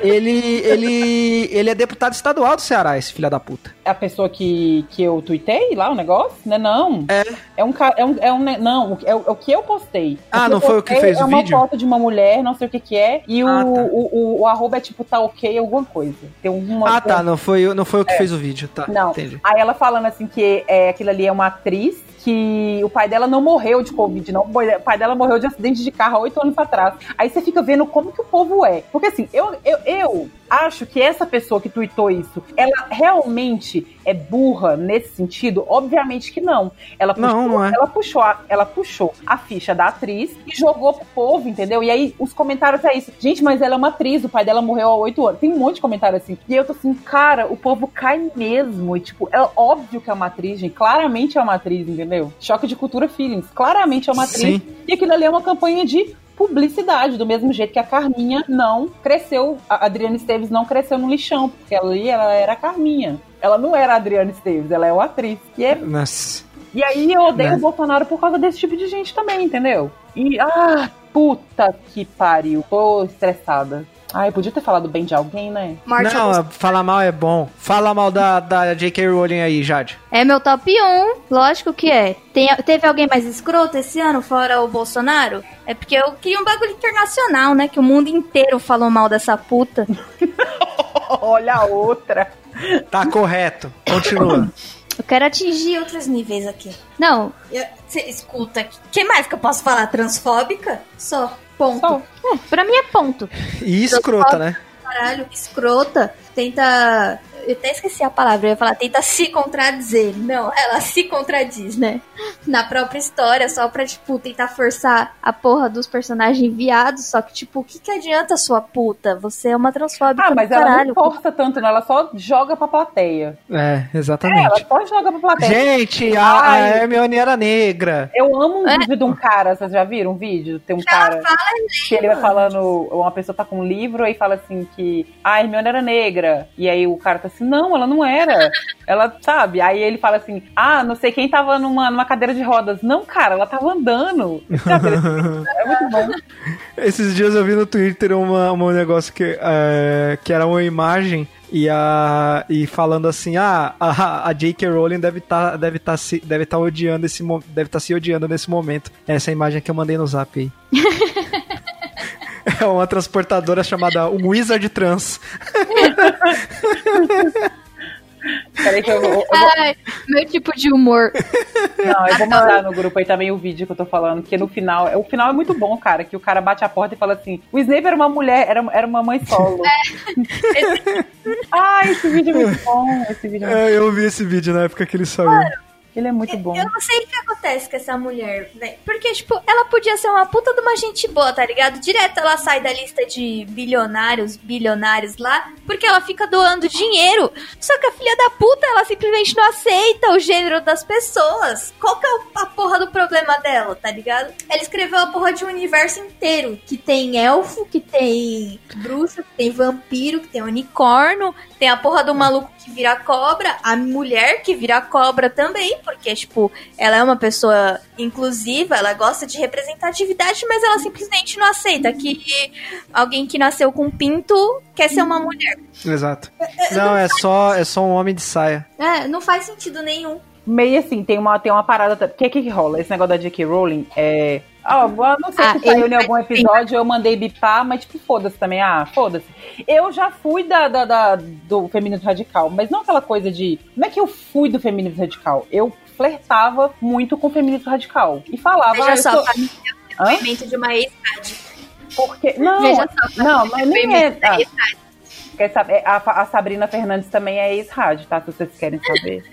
ele, ele, ele é deputado estadual do Ceará, esse filho da puta. A pessoa que, que eu tuitei lá o negócio, né? Não. É. É um cara. É um, é um, não, o- é, o- é o que eu postei. Ah, não foi o que fez o É uma vídeo? foto de uma mulher, não sei o que que é. E o, Ah, tá. o, o, o arroba é tipo tá ok alguma coisa. Tem uma. Ah, tá, não foi, não foi o que fez o vídeo, tá, Não. entendi. Aí ela falando assim que é, aquilo ali é uma atriz que o pai dela não morreu de Covid, não. O pai dela morreu de acidente de carro há oito anos atrás. Aí você fica vendo como que o povo é. Porque assim, eu, eu, eu acho que essa pessoa que tuitou isso, ela realmente é burra nesse sentido? Obviamente que não. Ela puxou, Não, não é. ela puxou, a, ela puxou a ficha da atriz e jogou pro povo, entendeu? E aí os comentários é isso. Gente, mas ela é uma atriz, o pai dela morreu há oito anos. Tem um monte de comentário assim. E eu tô assim, cara, o povo cai mesmo. E, tipo, é óbvio que é uma atriz, gente. Claramente é uma atriz, entendeu? Choque de cultura feelings. Claramente é uma atriz. Sim. E aquilo ali é uma campanha de publicidade, do mesmo jeito que a Carminha não cresceu, a Adriana Esteves não cresceu no lixão, porque ela ali ela era a Carminha. Ela não era a Adriana Esteves, ela é uma atriz. E, é- Nossa. e aí eu odeio Né? o Bolsonaro por causa desse tipo de gente também, entendeu? E, ah, puta que pariu. Tô estressada. Ai, podia ter falado bem de alguém, né? Morte Não, ao- falar mal é bom. Fala mal da, da J.K. Rowling aí, Jade. É meu top 1, lógico que é. Tem, teve alguém mais escroto esse ano, fora o Bolsonaro? É porque eu queria um bagulho internacional, né? Que o mundo inteiro falou mal dessa puta. Olha a outra. Tá correto. Continua. Eu quero atingir outros níveis aqui. Não, eu- cê escuta. O que mais que eu posso falar? Transfóbica? Só. Ponto. Só. É, pra mim é ponto. E escrota, né? Caralho, escrota. Tenta. Eu até esqueci a palavra, eu ia falar, tenta se contradizer. Não, ela se contradiz, né? Na própria história, só pra, tipo, tentar forçar a porra dos personagens viados. Só que, tipo, o que, que adianta, sua puta? Você é uma transfóbica Ah, do mas ela caralho. não força tanto, não. Ela só joga pra plateia. É, É, ela exatamente. só joga pra plateia. Gente, a, a. Hermione era negra. Eu amo um É. vídeo de um cara, vocês já viram um vídeo? Tem um Que ela cara fala que ele vai falando, uma pessoa tá com um livro e fala assim que a Hermione era negra. E aí o cara tá assim, não, ela não era. Ela, sabe? Aí ele fala assim, ah, não sei quem tava numa, numa cadeira de rodas. Não, cara, ela tava andando. É muito bom. Esses dias eu vi no Twitter uma, um negócio que, é, que era uma imagem e, a, e falando assim, ah, a, a J.K. Rowling deve estar deve tá se, deve tá odiando esse deve tá se odiando nesse momento. Essa imagem que eu mandei no zap aí. É uma transportadora chamada Wizard Trans. Peraí que eu, vou- eu vou- Ai, meu tipo de humor. Não, eu vou mandar no grupo aí também o vídeo que eu tô falando, que no final, o final é muito bom, cara, que o cara bate a porta e fala assim, o Snape era uma mulher, era, era uma mãe solo. Ai, esse vídeo é muito bom, esse vídeo é muito, É, eu vi esse vídeo na época que ele saiu. Ele é muito bom. Eu não sei o que acontece com essa mulher, velho. Porque, tipo, ela podia ser uma puta de uma gente boa, tá ligado? Direto ela sai da lista de bilionários, bilionários lá, porque ela fica doando dinheiro. Só que a filha da puta, ela simplesmente não aceita o gênero das pessoas. Qual que é a porra do problema dela, tá ligado? Ela escreveu a porra de um universo inteiro, que tem elfo, que tem bruxa, que tem vampiro, que tem unicórnio, tem a porra do maluco que vira cobra, a mulher que vira cobra também, porque, tipo, ela é uma pessoa inclusiva, ela gosta de representatividade, mas ela simplesmente não aceita que alguém que nasceu com pinto quer ser uma mulher. Exato. Não, é só, é só um homem de saia. É, não faz sentido nenhum. Meio assim, tem uma, tem uma parada. O que que rola? Esse negócio da J.K. Rowling é. Ó, eu não sei Ah, se saiu em algum vai- episódio, eu mandei bipar, mas tipo, foda-se também. Ah, foda-se. Eu já fui da, da- da- do feminismo radical, mas não aquela coisa de. Não é que eu fui do feminismo radical. Eu flertava muito com o feminismo radical. E falava, ah, Veja eu só, sou- família, Hã? depoimento de uma ex-rádio. Porque. Não, Veja só, não, mas nem é. da ah, ex-rádio. quer saber? A, a Sabrina Fernandes também é ex-rádio, tá? Se vocês querem saber.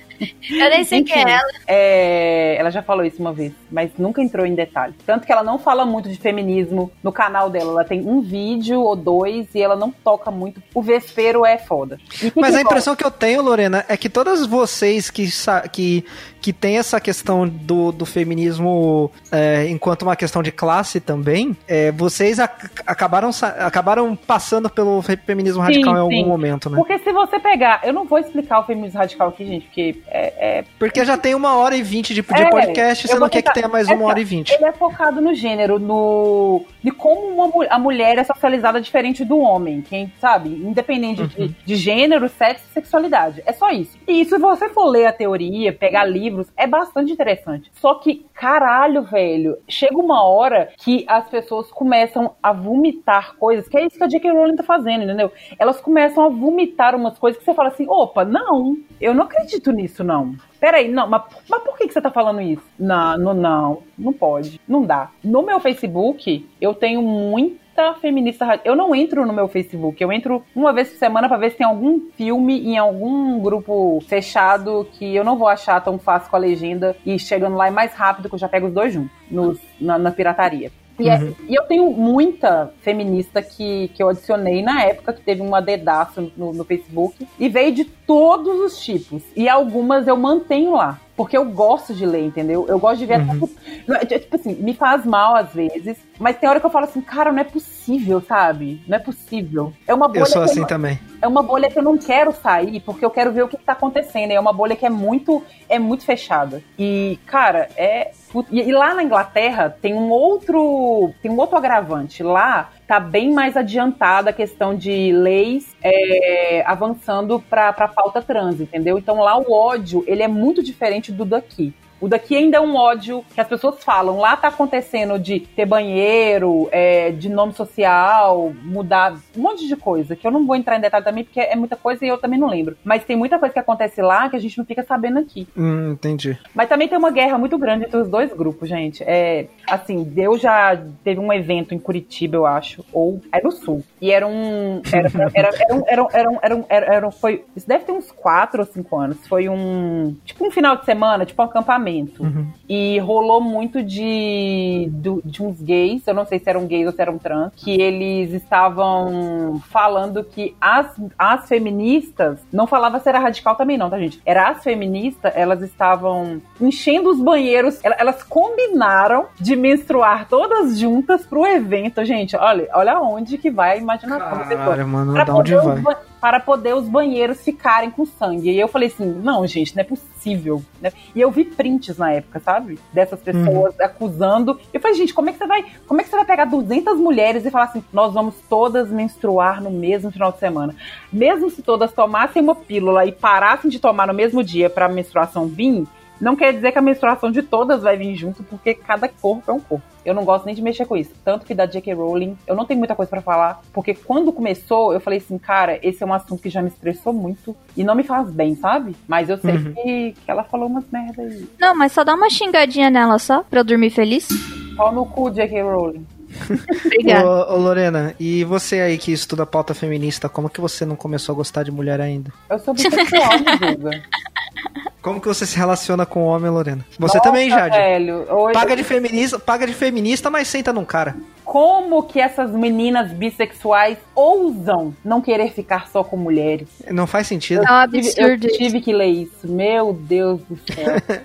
Eu nem sei quem é ela. é, ela já falou isso uma vez, mas nunca entrou em detalhe. Tanto que ela não fala muito de feminismo no canal dela. Ela tem um vídeo ou dois e ela não toca muito. O vespeiro é foda. Que Mas que a impressão que eu tenho, Lorena, é que todas vocês que, que, que tem essa questão do, do feminismo é, enquanto uma questão de classe também, é, vocês ac- acabaram, acabaram passando pelo fe- feminismo Sim, radical em algum sim. momento, né? Porque se você pegar. Eu não vou explicar o feminismo radical aqui, gente, porque é, é Porque já tem uma hora e vinte de, de É, podcast, você não quer que tenha mais uma hora e vinte. Ele é focado no gênero, no de como uma, a mulher é socializada diferente do homem, quem sabe, independente de, de gênero, sexo e sexualidade. É só isso. E se você for ler a teoria, pegar livros, é bastante interessante. Só que, caralho, velho, chega uma hora que as pessoas começam a vomitar coisas, que é isso que a J.K. Rowling tá fazendo, entendeu? Elas começam a vomitar umas coisas que você fala assim, opa, não, eu não acredito nisso, não. Peraí, não, mas, mas por que, que você tá falando isso? Não, não, não, não pode, não dá. No meu Facebook, eu tenho muita feminista Eu não entro no meu Facebook, eu entro uma vez por semana pra ver se tem algum filme em algum grupo fechado que eu não vou achar tão fácil com a legenda e chegando lá é mais rápido que eu já pego os dois juntos nos- na, na pirataria. E, é- e eu tenho muita feminista que, que eu adicionei na época, que teve uma dedaço no, no Facebook, e veio de todos os tipos. E algumas eu mantenho lá. Porque eu gosto de ler, entendeu? Eu gosto de ver até. Não, é, Tipo assim, me faz mal às vezes, mas tem hora que eu falo assim, cara, não é possível, sabe? Não é possível. É uma bolha Eu sou assim não- também. é uma bolha que eu não quero sair, porque eu quero ver o que, que tá acontecendo. É uma bolha que é muito, é muito fechada. E, cara, é. E, e lá na Inglaterra tem um outro. Tem um outro agravante. Lá tá bem mais adiantada a questão de leis é, avançando pra, pra pauta trans, entendeu? Então lá o ódio, ele é muito diferente do daqui. O daqui ainda é um ódio que as pessoas falam. Lá tá acontecendo de ter banheiro, é, de nome social, mudar um monte de coisa, que eu não vou entrar em detalhe também, porque é muita coisa e eu também não lembro. Mas tem muita coisa que acontece lá que a gente não fica sabendo aqui. Hum, entendi. Mas também tem uma guerra muito grande entre os dois grupos, gente. É, assim, Deus já teve um evento em Curitiba, eu acho, ou é no sul. E era um. Era, era, era, um- era, um- era, um- era, um- era, um- foi, isso deve ter uns quatro ou cinco anos. Foi um. Tipo um final de semana, tipo um acampamento. E rolou muito de, do- de uns gays, eu não sei se eram gays ou se eram trans, que eles estavam falando que as, as feministas, não falava se era radical também não, tá gente? Era as feministas, elas estavam enchendo os banheiros, el- elas combinaram de menstruar todas juntas pro evento, gente, olha, olha onde que vai a imaginação Caralho, mano, pra poder, vai? Para poder os banheiros ficarem com sangue. E eu falei assim, não, gente, não é possível. né? E eu vi prints na época, sabe? Dessas pessoas acusando. Eu falei, gente, como é que você vai, como é que você vai pegar 200 mulheres e falar assim, nós vamos todas menstruar no mesmo final de semana? Mesmo se todas tomassem uma pílula e parassem de tomar no mesmo dia para a menstruação vir, não quer dizer que a menstruação de todas vai vir junto, porque cada corpo é um corpo. Eu não gosto nem de mexer com isso. Tanto que da J.K. Rowling, eu não tenho muita coisa pra falar, porque quando começou, eu falei assim, cara, esse é um assunto que já me estressou muito e não me faz bem, sabe? Mas eu sei que, que ela falou umas merda aí. Não, mas só dá uma xingadinha nela só, pra eu dormir feliz. Pau no cu, J.K. Rowling. Obrigada. Ô, ô, Lorena, e você aí que estuda pauta feminista, como que você não começou a gostar de mulher ainda? Eu sou bissexual, julga. Como que você se relaciona com o homem, Lorena? Você Nossa, também, Jade. velho. Hoje, Paga de feminista, paga de feminista, mas senta num cara. Como que essas meninas bissexuais ousam não querer ficar só com mulheres? Não faz sentido. É. Eu tive que ler isso. Meu Deus do céu.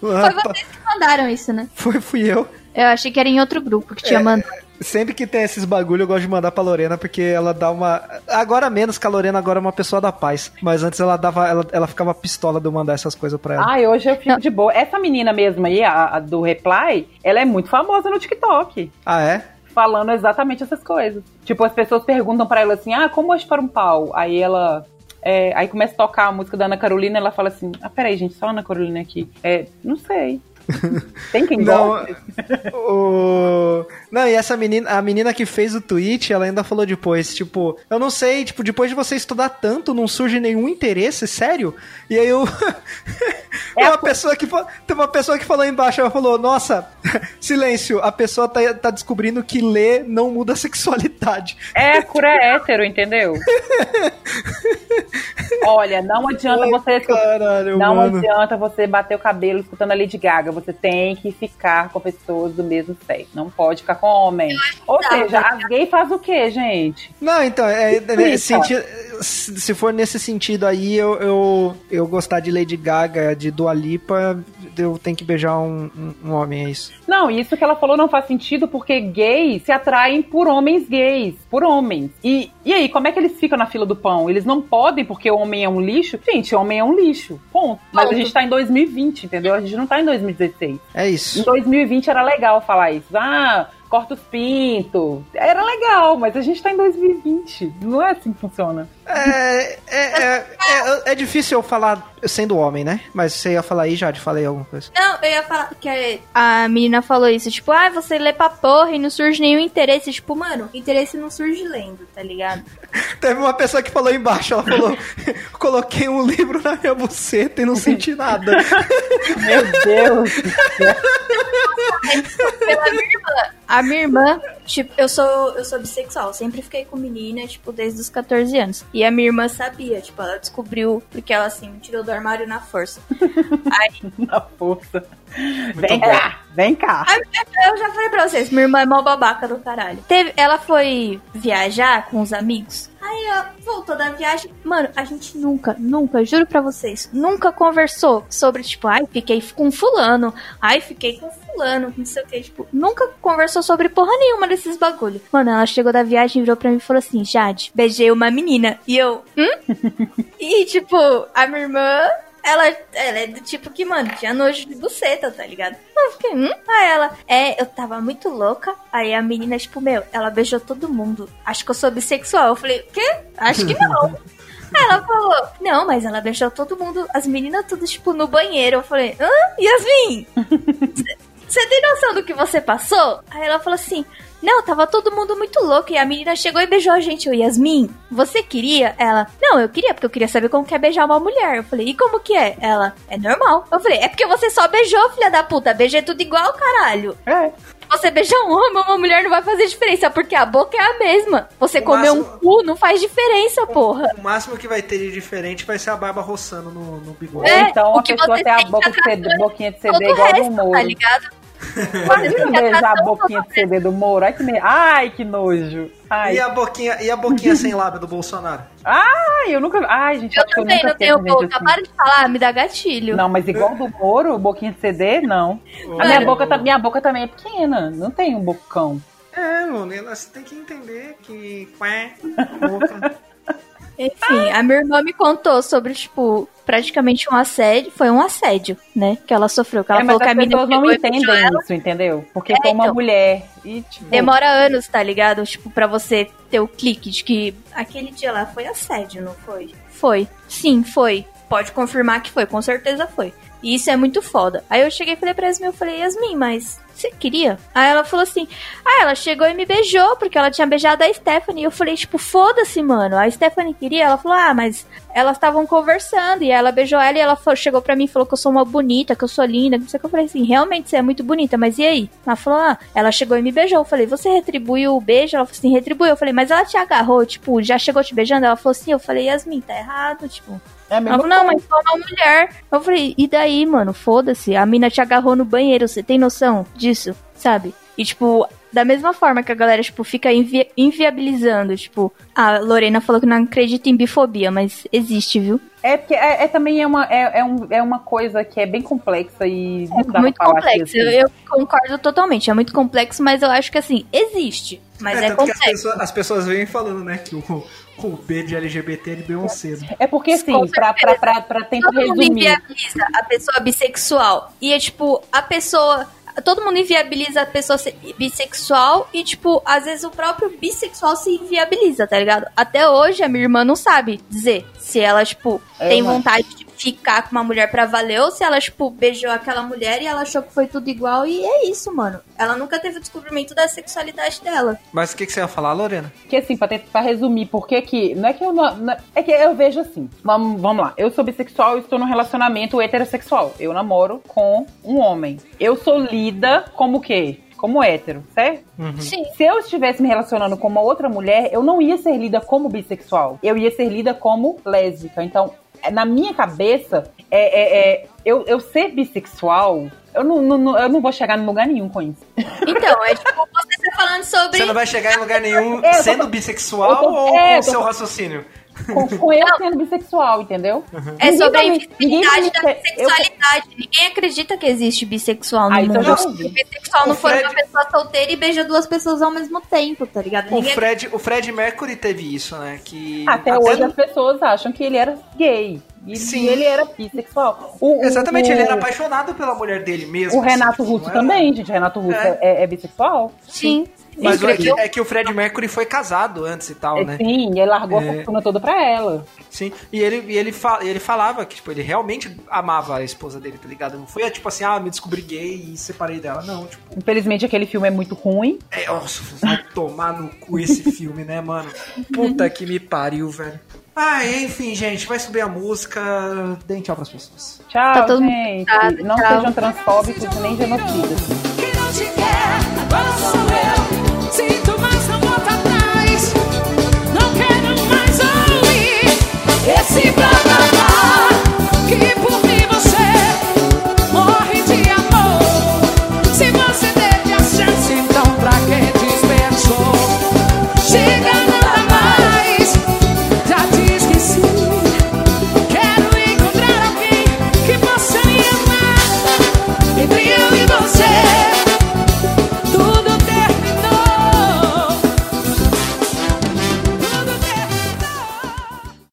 Foi vocês que mandaram isso, né? Foi, fui eu. Eu achei que era em outro grupo que tinha mandado. Sempre que tem esses bagulho, eu gosto de mandar pra Lorena, porque ela dá uma. Agora menos que a Lorena agora é uma pessoa da paz. Mas antes ela dava. Ela, ela ficava pistola de eu mandar essas coisas pra ela. Ai, hoje eu fico de boa. Essa menina mesmo aí, a, a do Reply, ela é muito famosa no TikTok. Ah, é? Falando exatamente essas coisas. Tipo, as pessoas perguntam pra ela assim: ah, como hoje para um pau? Aí ela. é, aí começa a tocar a música da Ana Carolina ela fala assim: ah, peraí, gente, só a Ana Carolina aqui. É, não sei. Tem quem Não, o... não, e essa menina, a menina que fez o tweet, ela ainda falou depois, tipo, eu não sei, tipo, depois de você estudar tanto, não surge nenhum interesse, sério? E aí eu. É uma pessoa que Tem uma pessoa que falou embaixo, ela falou, nossa, silêncio, a pessoa tá, tá descobrindo que ler não muda a sexualidade. É, a cura é hétero, entendeu? Olha, não adianta Ai, você. caralho, não mano. adianta você bater o cabelo escutando a Lady Gaga. Você tem que ficar com pessoas do mesmo sexo. Não pode ficar com homem. Ou seja, as gays fazem o quê, gente? Não, então, é, é, Explica. senti- se for nesse sentido aí, eu, eu, eu gostar de Lady Gaga, de Dua Lipa, eu tenho que beijar um, um, um homem, é isso. Não, isso que ela falou não faz sentido porque gays se atraem por homens gays, por homens. E, e aí, como é que eles ficam na fila do pão? Eles não podem porque o homem é um lixo? Gente, homem é um lixo. Ponto. Mas a Ponto. gente tá em 2020, entendeu? A gente não tá em 2016. É Em isso. 2020 era legal falar isso. Ah, corta os pintos. Era legal, mas a gente tá em 2020. Não é assim que funciona. É, é, é, é, é difícil eu falar sendo homem, né? Mas você ia falar aí, Jade, falei alguma coisa. Não, eu ia falar que a menina falou isso, tipo, ah, você lê pra porra e não surge nenhum interesse. Tipo, mano, interesse não surge lendo, tá ligado? Teve uma pessoa que falou embaixo, ela falou, coloquei um livro na minha buceta e não senti nada. Meu Deus. Pela minha irmã. A minha irmã, tipo, eu sou, eu sou bissexual, sempre fiquei com menina, tipo, desde os 14 anos. E a minha irmã sabia, tipo, ela descobriu, porque ela, assim, me tirou do armário na força. Aí, Na força. Vem cá, vem cá. eu já falei pra vocês, minha irmã é mó babaca do caralho. Teve, ela foi viajar com os amigos. Aí, ó, voltou da viagem. Mano, a gente nunca, nunca, juro pra vocês, nunca conversou sobre, tipo, ai, fiquei com fulano, ai, fiquei com fulano, não sei o que, tipo, nunca conversou sobre porra nenhuma desses bagulho. Mano, ela chegou da viagem, virou pra mim e falou assim, Jade, beijei uma menina. E eu, hum? e, tipo, a minha irmã, ela, ela é do tipo que, mano, tinha nojo de buceta, tá ligado? Eu fiquei, hum? Aí ela, é, eu tava muito louca. Aí a menina, tipo, meu, ela beijou todo mundo. Acho que eu sou bissexual. Eu falei, quê? Acho que não. Aí ela falou, não, mas ela beijou todo mundo, as meninas tudo, tipo, no banheiro. Eu falei, hã? Yasmin? Você tem noção do que você passou? Aí ela falou assim: Não, tava todo mundo muito louco. E a menina chegou e beijou a gente. Eu, Yasmin, você queria? Ela, não, eu queria, porque eu queria saber como que é beijar uma mulher. Eu falei, e como que é? Ela, é normal. Eu falei, é porque você só beijou, filha da puta. Beijei tudo igual, caralho. É. Você beijar um homem ou uma mulher não vai fazer diferença, porque a boca é a mesma. Você O comer um máximo- cu não faz diferença, porra. O máximo que vai ter de diferente vai ser a barba roçando no, no bigode. É, então o a que pessoa você tem a sente boca de CD, atrasando boquinha de CD o igual a do resto, Moro. tá ligado? Imagina beijar a boquinha de CD do Moro. Ai, que, me... Ai, que nojo. Ai. E a boquinha, e a boquinha sem lábio do Bolsonaro? Ai, eu nunca. Ai, gente, Eu acho que eu também nunca não tenho boca. assim. Para de falar, me dá gatilho. Não, mas igual do Moro, boquinha de CD, não. A minha boca, tá- minha boca também é pequena. Não tem um bocão. É, mano, você tem que entender que. Qué, boca. Enfim, a minha irmã me contou sobre, tipo, praticamente um assédio. Foi um assédio, né? Que ela sofreu. Que ela é, falou que a as pessoas não entendem isso, entendeu? Porque É, foi uma então. mulher. E, tipo, Demora anos, tá ligado? Tipo, pra você ter o clique de que aquele dia lá foi assédio, não foi? Foi. Sim, foi. Pode confirmar que foi, com certeza foi. E isso é muito foda. Aí eu cheguei e falei pra Yasmin, eu falei, Yasmin, mas você queria? Aí ela falou assim, ah, ela chegou e me beijou, porque ela tinha beijado a Stephanie. E eu falei, tipo, foda-se, mano. A Stephanie queria? Ela falou, ah, mas elas estavam conversando. E ela beijou ela e ela chegou pra mim e falou que eu sou uma bonita, que eu sou linda. Não sei o que eu falei assim, realmente você é muito bonita, mas e aí? Ela falou, ah, ela chegou e me beijou. Eu falei, você retribuiu o beijo? Ela falou assim, retribuiu. Eu falei, mas ela te agarrou, tipo, já chegou te beijando? Ela falou assim, eu falei, Yasmin, tá errado, tipo. É Ela falou, não, mas foi uma mulher. Eu falei, e daí, mano? Foda-se. A mina te agarrou no banheiro, você tem noção disso? Sabe? E, tipo, da mesma forma que a galera, tipo, fica invi- inviabilizando, tipo, a Lorena falou que não acredita em bifobia, mas existe, viu? É porque é, é também é uma, é, é, um, é uma coisa que é bem complexa e É muito complexo. que, assim, Eu, eu concordo totalmente. É muito complexo, mas eu acho que assim, existe. Mas é, tanto que as complexo. pessoas, as pessoas vêm falando, né, que o, o B de LGBT ele deu um cedo. É porque, assim, pra, pra, pra, pra tentar Todo mundo resumir. inviabiliza a pessoa bissexual. E é tipo, a pessoa. Todo mundo inviabiliza a pessoa se- bissexual e, tipo, às vezes o próprio bissexual se inviabiliza, tá ligado? Até hoje a minha irmã não sabe dizer se ela, tipo, É, tem vontade de ficar com uma mulher pra valer ou se ela, tipo, beijou aquela mulher e ela achou que foi tudo igual e é isso, mano. Ela nunca teve o descobrimento da sexualidade dela. Mas o que, que você ia falar, Lorena? Que assim, pra, ter, pra resumir, porque que. Não é que eu não. não- é que eu vejo assim. Vamos, vamos lá. Eu sou bissexual e estou num relacionamento heterossexual. Eu namoro com um homem. Eu sou lida como o quê? Como hétero, certo? Sim. Se eu estivesse me relacionando com uma outra mulher, eu não ia ser lida como bissexual. Eu ia ser lida como lésbica. Então, na minha cabeça, é, é- é- eu, eu ser bissexual, eu não, não- eu não vou chegar em lugar nenhum com isso. Então, é tipo, você tá falando sobre. Você não vai chegar em lugar nenhum É, sendo bissexual tô- ou é, com o tô- seu raciocínio? Com, com eu sendo bissexual, entendeu? É Ninguém sobre a me da ter- eu- sexualidade. Ninguém acredita que existe bissexual no Ah, então mundo. já Se o bissexual não O for Fred- uma pessoa solteira e beija duas pessoas ao mesmo tempo, tá ligado? O Ninguém Fred, o Fred Mercury teve isso, né? Que Até, hoje no- as pessoas acham que ele era gay. E Sim. ele era bissexual. O- Exatamente, o- ele era apaixonado pela mulher dele mesmo. O Renato assim, Russo não era- também, gente. O Renato Russo É. é, é bissexual? Sim. Mas o- é, que, é que o Fred Mercury foi casado antes e tal, né? Sim, ele largou É. a fortuna toda pra ela. Sim. E ele, e ele, fa- ele falava que, tipo, ele realmente amava a esposa dele, tá ligado? Não foi tipo assim, ah, me descobri gay e separei dela. Não, tipo, Infelizmente, aquele filme é muito ruim. é, nossa, vai tomar no cu esse filme, né, mano? Puta que me pariu, velho. Ah, enfim, gente, vai subir a música. Deem tchau pras pessoas. Tchau, tá todo gente. Mundo não tchau. sejam transfóbicos nem genocidas. Não te quer, agora sou eu. Sinto, não atrás. Não quero mais ouvir esse blá blá blá. Que